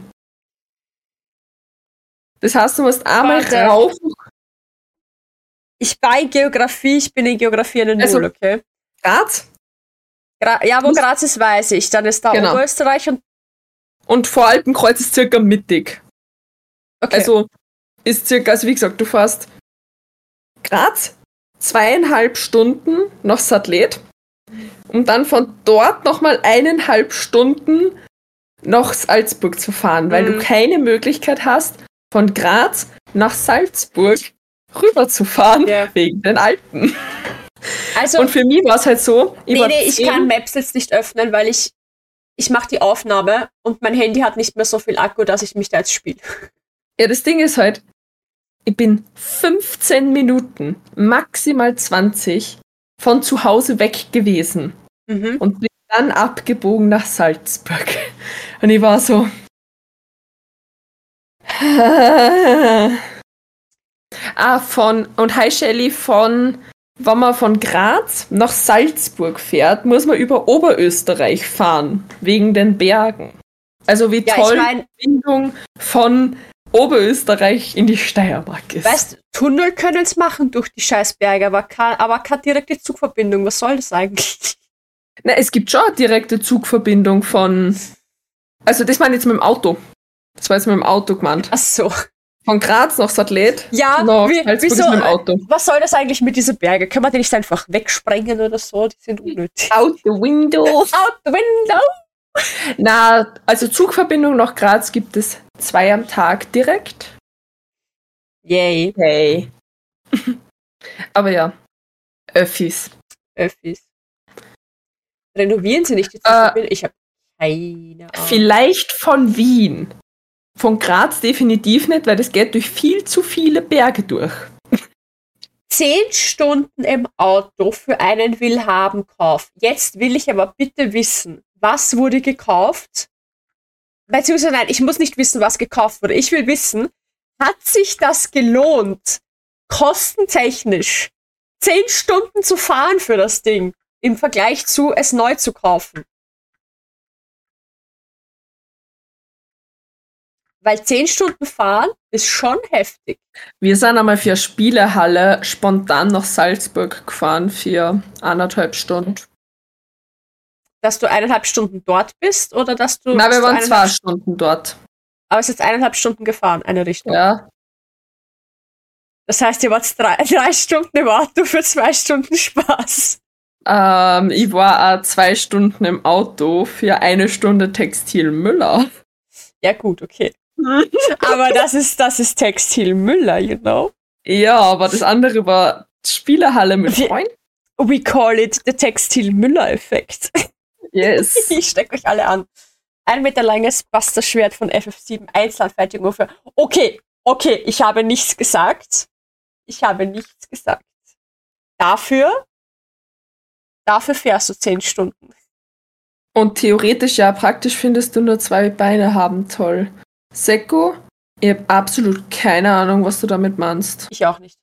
Das heißt, du musst einmal Warte. rauf, Ich war in Geografie, ich bin in Geografie eine Null, Also- okay? Graz Gra ja, wo Graz ist, weiß ich. Dann ist da Genau. Oberösterreich und und vor Alpenkreuz ist circa mittig. okay. Also ist circa, also wie gesagt, du fährst Graz zweieinhalb Stunden nach Sattlet um dann von dort nochmal eineinhalb Stunden nach Salzburg zu fahren, weil Mhm. du keine Möglichkeit hast, von Graz nach Salzburg rüber zu fahren, Ja. wegen den Alpen. also, Und für mich war es halt so, ich nee, nee, ich kann Maps jetzt nicht öffnen, weil ich ich mache die Aufnahme und mein Handy hat nicht mehr so viel Akku, dass ich mich da jetzt spiele. Ja, das Ding ist halt, ich bin 15 Minuten, maximal 20 von zu Hause weg gewesen Mhm. und bin dann abgebogen nach Salzburg. Und ich war so. ah, von, und hi Shelly, von, wenn man von Graz nach Salzburg fährt, muss man über Oberösterreich fahren, wegen den Bergen. Also wie Ja, toll ich meine, die Verbindung von Oberösterreich in die Steiermark ist. weißt Tunnel können es machen durch die Scheißberge, aber, kein, aber keine direkte Zugverbindung. Was soll das eigentlich? Na, es gibt schon eine direkte Zugverbindung von. Also, das meine ich jetzt mit dem Auto. Das war jetzt mit dem Auto gemeint. Ach so. Von Graz nach Sattlet Ja, nach wie, wieso, mit dem Auto. was soll das eigentlich mit diesen Bergen? Können wir die nicht einfach wegsprengen oder so? Die sind unnötig. Out the window. Out the window! Na, also Zugverbindung nach Graz gibt es zwei am Tag direkt. Yay, Hey. Aber ja, Öffis. Öffis. Renovieren sie nicht die Äh, Zugverbindung? ich habe keine Ahnung. Vielleicht von Wien. Von Graz definitiv nicht, weil das geht durch viel zu viele Berge durch. Zehn Stunden im Auto für einen Willhaben-Kauf. Jetzt will ich aber bitte wissen, was wurde gekauft? Beziehungsweise nein, ich muss nicht wissen, was gekauft wurde. Ich will wissen, hat sich das gelohnt, kostentechnisch zehn Stunden zu fahren für das Ding im Vergleich zu es neu zu kaufen. Weil zehn Stunden fahren ist schon heftig. Wir sind einmal für Spielehalle spontan nach Salzburg gefahren für eineinhalb Stunden. Dass du eineinhalb Stunden dort bist oder dass du. Nein, wir waren zwei Stunden dort. Aber es ist jetzt eineinhalb Stunden gefahren, eine Richtung. Ja. Das heißt, ihr wart drei, drei Stunden im Auto für zwei Stunden Spaß. Ähm, ich war auch zwei Stunden im Auto für eine Stunde Textil Müller. Ja, gut, okay. Aber das ist, das ist Textil Müller, you know? Ja, aber das andere war Spielehalle mit Freunden. We call it the Textil Müller-Effekt. Yes. Ich steck euch alle an. Ein Meter langes Buster-Schwert von FF7 Einzelanfertigung für. Okay, okay, ich habe nichts gesagt. Ich habe nichts gesagt. Dafür, dafür fährst du zehn Stunden. Und theoretisch, ja, praktisch findest du nur zwei Beine haben toll. Seko, ich habe absolut keine Ahnung, was du damit meinst. Ich auch nicht.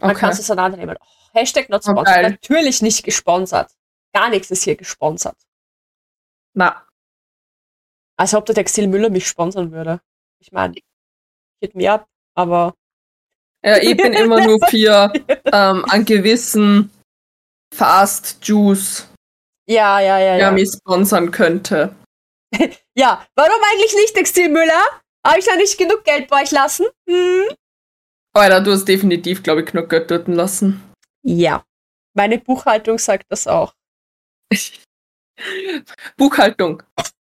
Man kann Okay. es auseinandernehmen. Oh, Hashtag not Oh, sponsored. geil. Natürlich nicht gesponsert. Gar nichts ist hier gesponsert. Na, Als ob der Textil Müller mich sponsern würde. Ich meine, ich hätte mehr ab, aber ja, ich bin immer nur für ähm, einen gewissen Fast Juice, ja, ja, ja, der ja. mich sponsern könnte. Ja, warum eigentlich nicht Textil Müller? Habe ich da nicht genug Geld bei euch lassen? Hm? Alter, du hast definitiv, glaube ich, genug Geld dort lassen. Ja. Meine Buchhaltung sagt das auch. Buchhaltung.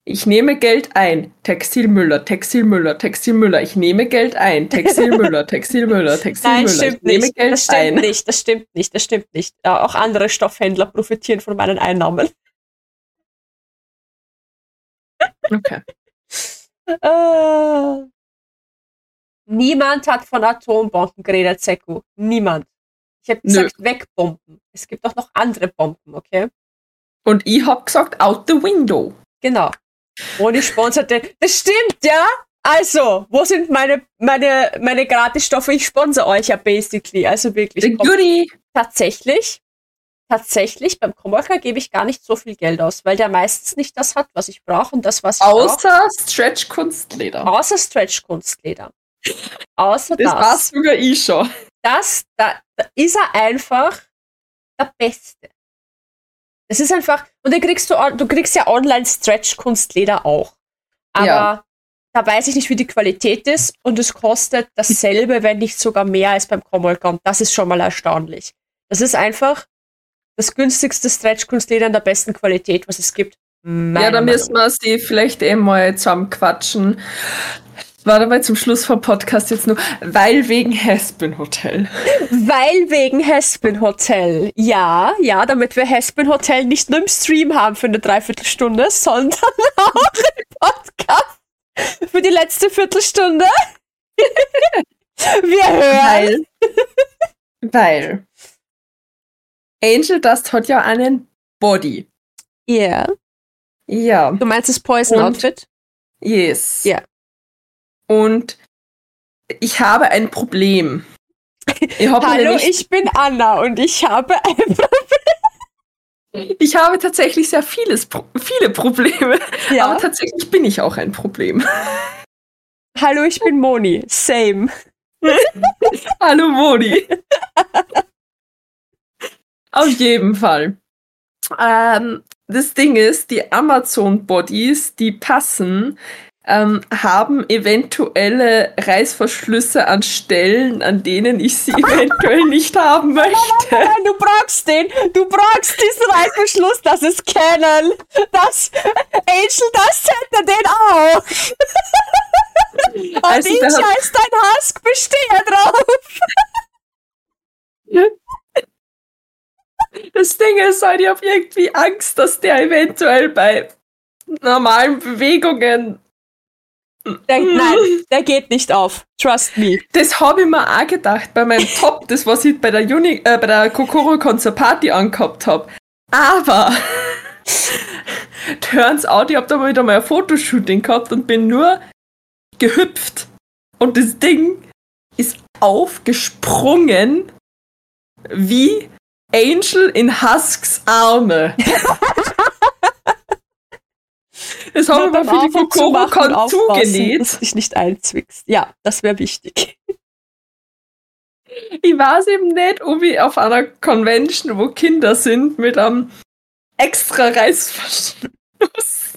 Ich nehme Geld ein. Textilmüller, Textilmüller, Textilmüller. Ich nehme Geld ein. Textilmüller, Textilmüller, Textilmüller. Nein, ich stimmt nehme nicht. Geld Das stimmt ein. nicht. Das stimmt nicht. Das stimmt nicht. Auch andere Stoffhändler profitieren von meinen Einnahmen. Okay. Äh. Niemand hat von Atombomben geredet, Seku. Niemand. Ich habe gesagt, wegbomben. Es gibt auch noch andere Bomben, okay? Und ich hab gesagt, out the window. Genau. Ohne sponserte. Das stimmt, ja? Also, wo sind meine, meine, meine Gratisstoffe? Ich sponsor euch ja basically. Also wirklich. The goodie. tatsächlich, tatsächlich, beim Komolka gebe ich gar nicht so viel Geld aus, weil der meistens nicht das hat, was ich brauche und das, was ich brauche. Außer Stretch Kunstleder. Außer Stretch-Kunstleder. Außer Das das. war's sogar ich schon. das, da, da ist er einfach der Beste. Das ist einfach, und den kriegst du, du kriegst ja online Stretch-Kunstleder auch. Aber Ja. da weiß ich nicht, wie die Qualität ist und es kostet dasselbe, wenn nicht sogar mehr als beim Komolka und das ist schon mal erstaunlich. Das ist einfach das günstigste Stretch-Kunstleder in der besten Qualität, was es gibt. Ja, Meiner da müssen wir sie vielleicht eh mal zusammen quatschen. Warte mal zum Schluss vom Podcast jetzt nur, weil wegen Hespen Hotel. Weil wegen Hespen Hotel. Ja, ja, damit wir Hespen Hotel nicht nur im Stream haben für eine Dreiviertelstunde, sondern auch im Podcast für die letzte Viertelstunde. wir hören. Weil, weil Angel Dust hat ja einen Body. Ja. Ja, Du meinst das Poison Outfit? yes. Ja. Und ich habe ein Problem. Ich Hallo, ich bin Anna und ich habe ein ich habe tatsächlich sehr vieles, viele Probleme. Aber ja. tatsächlich bin ich auch ein Problem. Hallo, ich bin Moni. Same. Hallo Moni. Auf jeden Fall. Ähm, das Ding ist, die Amazon-Bodies, die passen, ähm, haben eventuelle Reißverschlüsse an Stellen, an denen ich sie eventuell nicht haben möchte. Nein, du brauchst den. Du brauchst diesen Reißverschluss. Das ist Canon. Das Angel, das hätte den auch. Und Also, ich als dein Husk bestehe drauf. Das Ding ist halt, ich habe irgendwie Angst, dass der eventuell bei normalen Bewegungen. Der, nein, der geht nicht auf. Trust me. Das habe ich mir auch gedacht bei meinem Top, das was ich bei der Uni, äh, bei der Kokoro Concert Party angehabt habe. Aber turns out, ich habe da mal wieder mal ein Fotoshooting gehabt und bin nur gehüpft und das Ding ist aufgesprungen wie Angel in Husks Arme. Das haben wir für die Kokoro-Con zugenäht. Dass dich nicht einzwickst. Ja, das wäre wichtig. Ich weiß eben nicht, ob ich auf einer Convention, wo Kinder sind, mit einem extra Reißverschluss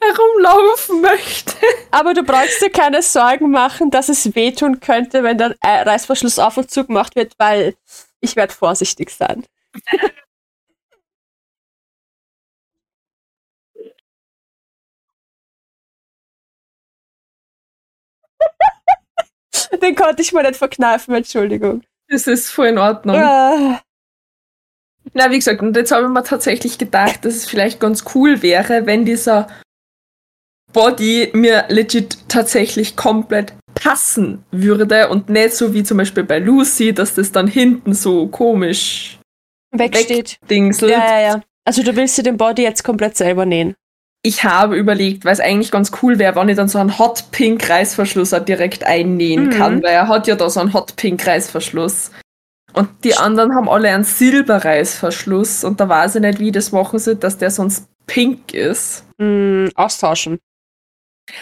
herumlaufen möchte. Aber du brauchst dir keine Sorgen machen, dass es wehtun könnte, wenn der äh, Reißverschluss auf und zu gemacht wird, weil ich werde vorsichtig sein. Den konnte ich mir nicht verkneifen, Entschuldigung. Das ist voll in Ordnung. Ah, Na, wie gesagt, und jetzt habe ich mir tatsächlich gedacht, dass es vielleicht ganz cool wäre, wenn dieser Body mir legit tatsächlich komplett passen würde und nicht so wie zum Beispiel bei Lucy, dass das dann hinten so komisch wegsteht. wegdingselt. Ja, ja, ja. Also du willst dir den Body jetzt komplett selber nähen. Ich habe überlegt, weil es eigentlich ganz cool wäre, wenn ich dann so einen Hot Pink Reißverschluss auch direkt einnähen Mhm. kann, weil er hat ja da so einen Hot Pink Reißverschluss. Und die anderen haben alle einen Silberreißverschluss und da weiß ich nicht, wie das machen soll, dass der sonst pink ist. Mm, austauschen.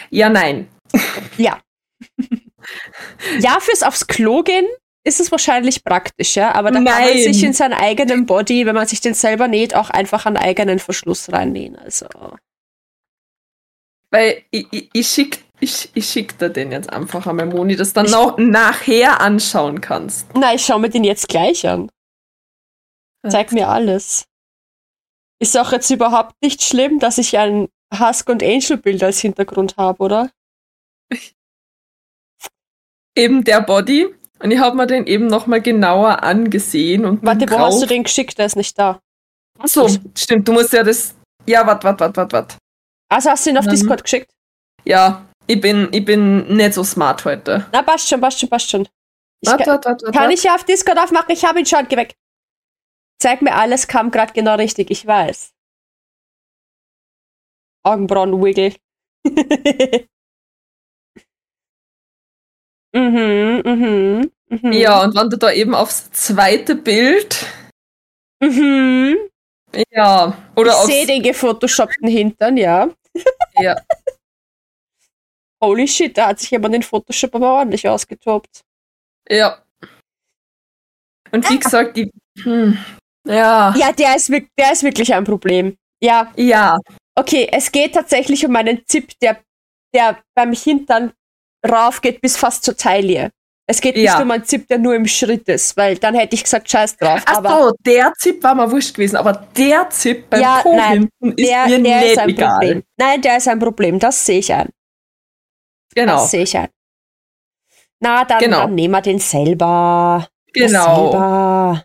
Ja, nein. Ja. ja, fürs aufs Klo gehen ist es wahrscheinlich praktisch, ja. Aber da kann man Nein. sich in seinen eigenen Body, wenn man sich den selber näht, auch einfach einen eigenen Verschluss reinnähen. Also. Weil ich, ich, ich schick, ich, ich schick dir den jetzt einfach einmal, Moni, dass du dann noch nachher anschauen kannst. Na, ich schaue mir den jetzt gleich an. Zeig mir alles. Ist auch jetzt überhaupt nicht schlimm, dass ich ein Husk und Angel Bild als Hintergrund habe, oder? Eben der Body. Und ich habe mir den eben nochmal genauer angesehen und Warte, wo hast du den geschickt? Der ist nicht da. Achso, stimmt, du musst ja das. Ja, warte, warte, warte, warte, warte. Also hast du ihn auf Mhm. Discord geschickt? Ja, ich bin, ich bin nicht so smart heute. Na, passt schon, passt schon, passt schon. Ich Warte, kann, warte, warte. kann ich ja auf Discord aufmachen? Ich habe ihn schon, geh weg. Zeig mir alles, kam gerade genau richtig, ich weiß. Augenbrauen-Wiggle. mhm, mhm, mhm. Ja, und du da eben aufs zweite Bild. Mhm. Ja, oder ich sehe den gefotoshoppten Hintern, ja. Ja. Holy shit, da hat sich jemand den Photoshop aber ordentlich ausgetobt. Ja. Und wie gesagt, die. Hm, ja. Ja, der ist, der ist wirklich ein Problem. Ja, Ja. okay, es geht tatsächlich um einen Zip, der, der beim Hintern rauf geht bis fast zur Taille. Es geht Ja. nicht um einen Zip, der nur im Schritt ist, weil dann hätte ich gesagt, scheiß drauf. Ach aber so, der Zip war mir wurscht gewesen, aber der Zip beim Ja, Po nein, hinten ist der, mir der nicht ist ein egal. Problem. Nein, der ist ein Problem, das sehe ich ein. Genau, Das sehe ich ein. Na, dann, Genau. dann nehmen wir den selber. genau, Selber.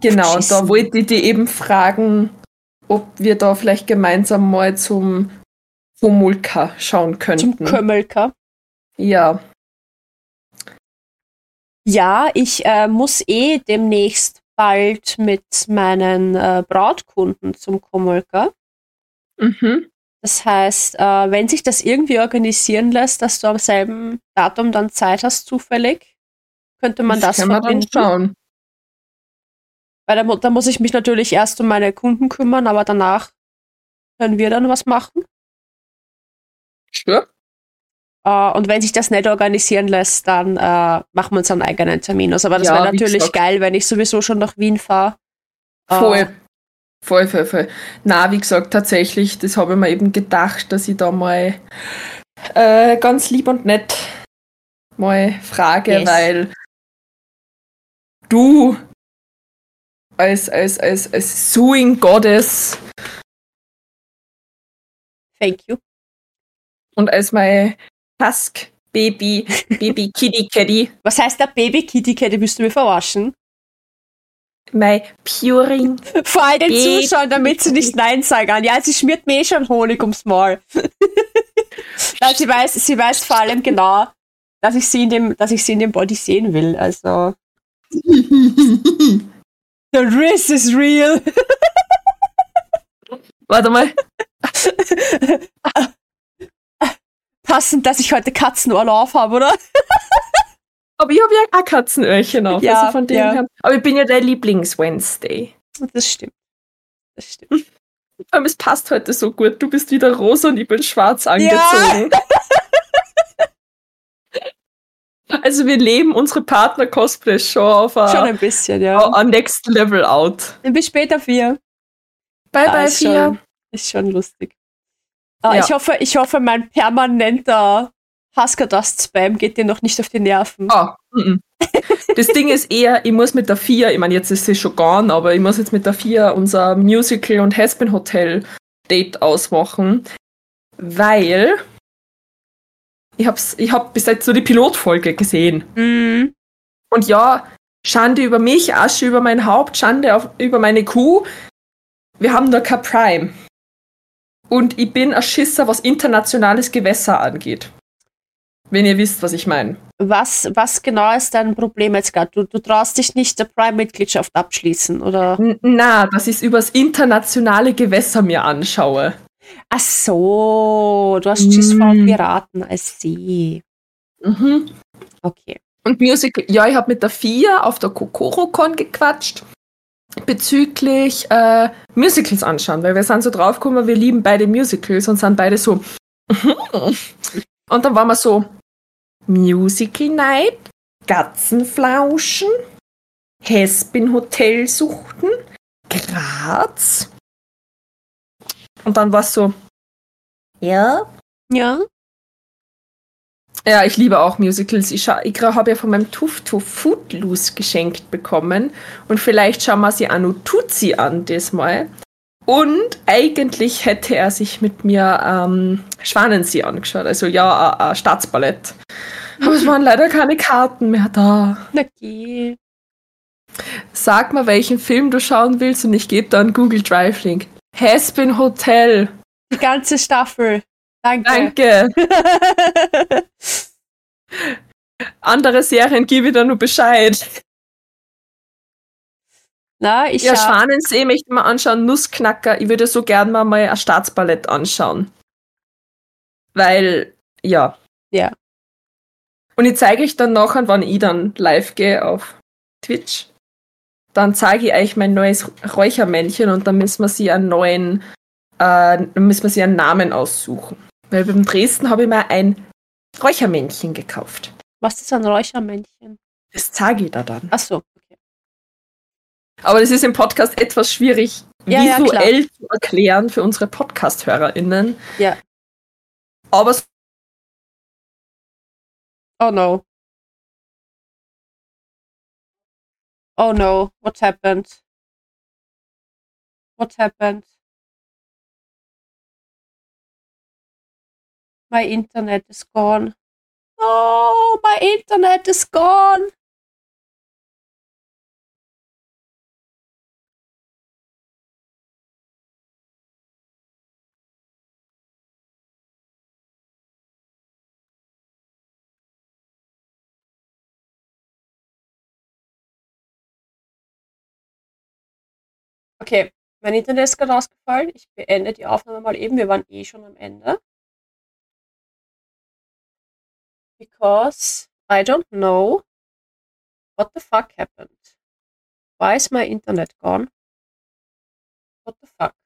genau. Und da wollte ich die eben fragen, ob wir da vielleicht gemeinsam mal zum Homulka schauen Zum könnten. Kömmelker. ja, Ja, ich äh, muss eh demnächst bald mit meinen äh, Brautkunden zum Komolka. mhm. Das heißt, äh, wenn sich das irgendwie organisieren lässt, dass du am selben Datum dann Zeit hast, zufällig, könnte man das, wir dann verbinden. schauen. Weil da, da muss ich mich natürlich erst um meine Kunden kümmern, aber danach können wir dann was machen. Sure. Äh, und wenn sich das nicht organisieren lässt, dann äh, machen wir uns einen eigenen Termin aus. Aber das Ja, wäre natürlich geil, wenn ich sowieso schon nach Wien fahre. Voll. Voll, voll, voll. Na, wie gesagt, tatsächlich, das habe ich mir eben gedacht, dass ich da mal äh, ganz lieb und nett mal frage, Yes. weil du als, als, als, als Suing Goddess Thank you. und als mein Husk Baby, Baby Kitty Caddy, Was heißt der Baby Kitty Cat? Willst du mich verarschen? mein Puring. Vor all den Baby Zuschauern, damit sie nicht Nein sagen. Ja, sie schmiert mir eh schon Honig ums Maul. Nein, sie weiß, sie weiß vor allem genau, dass ich sie in dem, dass ich sie in dem Body sehen will. Also. The risk is real. Warte mal. Passend, dass ich heute Katzenohrlauf habe, oder? Aber ich habe ja auch Katzenöhrchen auf. Ja, also von dem ja. her. Aber ich bin ja der Lieblings-Wednesday. Das stimmt. Das stimmt. Aber es passt heute so gut. Du bist wieder rosa und ich bin schwarz angezogen. Also wir leben unsere Partner-Cosplays schon auf a, Schon ein bisschen, ja. a next level out. Bis später vier. Bye Ah, bye, ist Fia. schon, ist schon lustig. Ah, Ja. ich, hoffe, ich hoffe, mein permanenter Husker-Dust-Spam geht dir noch nicht auf die Nerven. Ah, mhm. Das Ding ist eher, ich muss mit der Fia, ich meine, jetzt ist sie schon gone, aber ich muss jetzt mit der Fia unser Musical und Hespen Hotel Date ausmachen, weil ich hab's, ich hab bis jetzt so die Pilotfolge gesehen. Mhm. Und ja, Schande über mich, Asche über mein Haupt, Schande auf, über meine Kuh. Wir haben da kein Prime. Und ich bin ein Schisser, was internationales Gewässer angeht. Wenn ihr wisst, was ich meine. Was, was genau ist dein Problem jetzt gerade? Du, du traust dich nicht der Prime-Mitgliedschaft abschließen, oder? N- Na, dass ich übers internationale Gewässer mir anschaue. Ach so, du hast Schiss vor Mm. Piraten als sie. Mhm. Okay. Und Musical, ja, ich habe mit der Fia auf der KokoroCon gequatscht bezüglich äh, Musicals anschauen, weil wir sind so draufgekommen, wir lieben beide Musicals und sind beide so. und dann waren wir so Musical Night, Gatzenflauschen, Hespin Hotel suchten, Graz. Und dann war es so, ja, Ja. Ja, ich liebe auch Musicals. Ich, ich habe ja von meinem Tuff Tuff Footloose geschenkt bekommen. Und vielleicht schauen wir sie Anu Tutsi an diesmal. Und eigentlich hätte er sich mit mir ähm, Schwanensee angeschaut. Also ja, ein- ein Staatsballett. Aber es waren leider keine Karten mehr da. Na geh. Sag mal, welchen Film du schauen willst und ich gebe dann Google Drive Link. Hespin Hotel. Die ganze Staffel. Danke. Danke. Andere Serien gebe ich dann nur Bescheid. Na, ich ja, schau- Schwanensee möchte ich mal anschauen, Nussknacker. Ich würde so gern mal, mal ein Staatsballett anschauen. Weil, ja. Ja. Und ich zeige euch dann nachher, wann ich dann live gehe auf Twitch. Dann zeige ich euch mein neues Räuchermännchen und dann müssen wir sie einen neuen, äh, dann müssen wir sie einen Namen aussuchen. Weil beim Dresden habe ich mir ein Räuchermännchen gekauft. Was ist ein Räuchermännchen? Das zeige ich da dann. Ach so, okay. Aber das ist im Podcast etwas schwierig Ja, ja, visuell zu erklären für unsere Podcast-HörerInnen. Ja. Aber Oh no. Oh no, what happened? What happened? My internet is gone. Oh, my internet is gone. Okay, mein Internet ist gerade ausgefallen. Ich beende die Aufnahme mal eben. Wir waren eh schon am Ende. Because I don't know what the fuck happened. Why is my internet gone? What the fuck?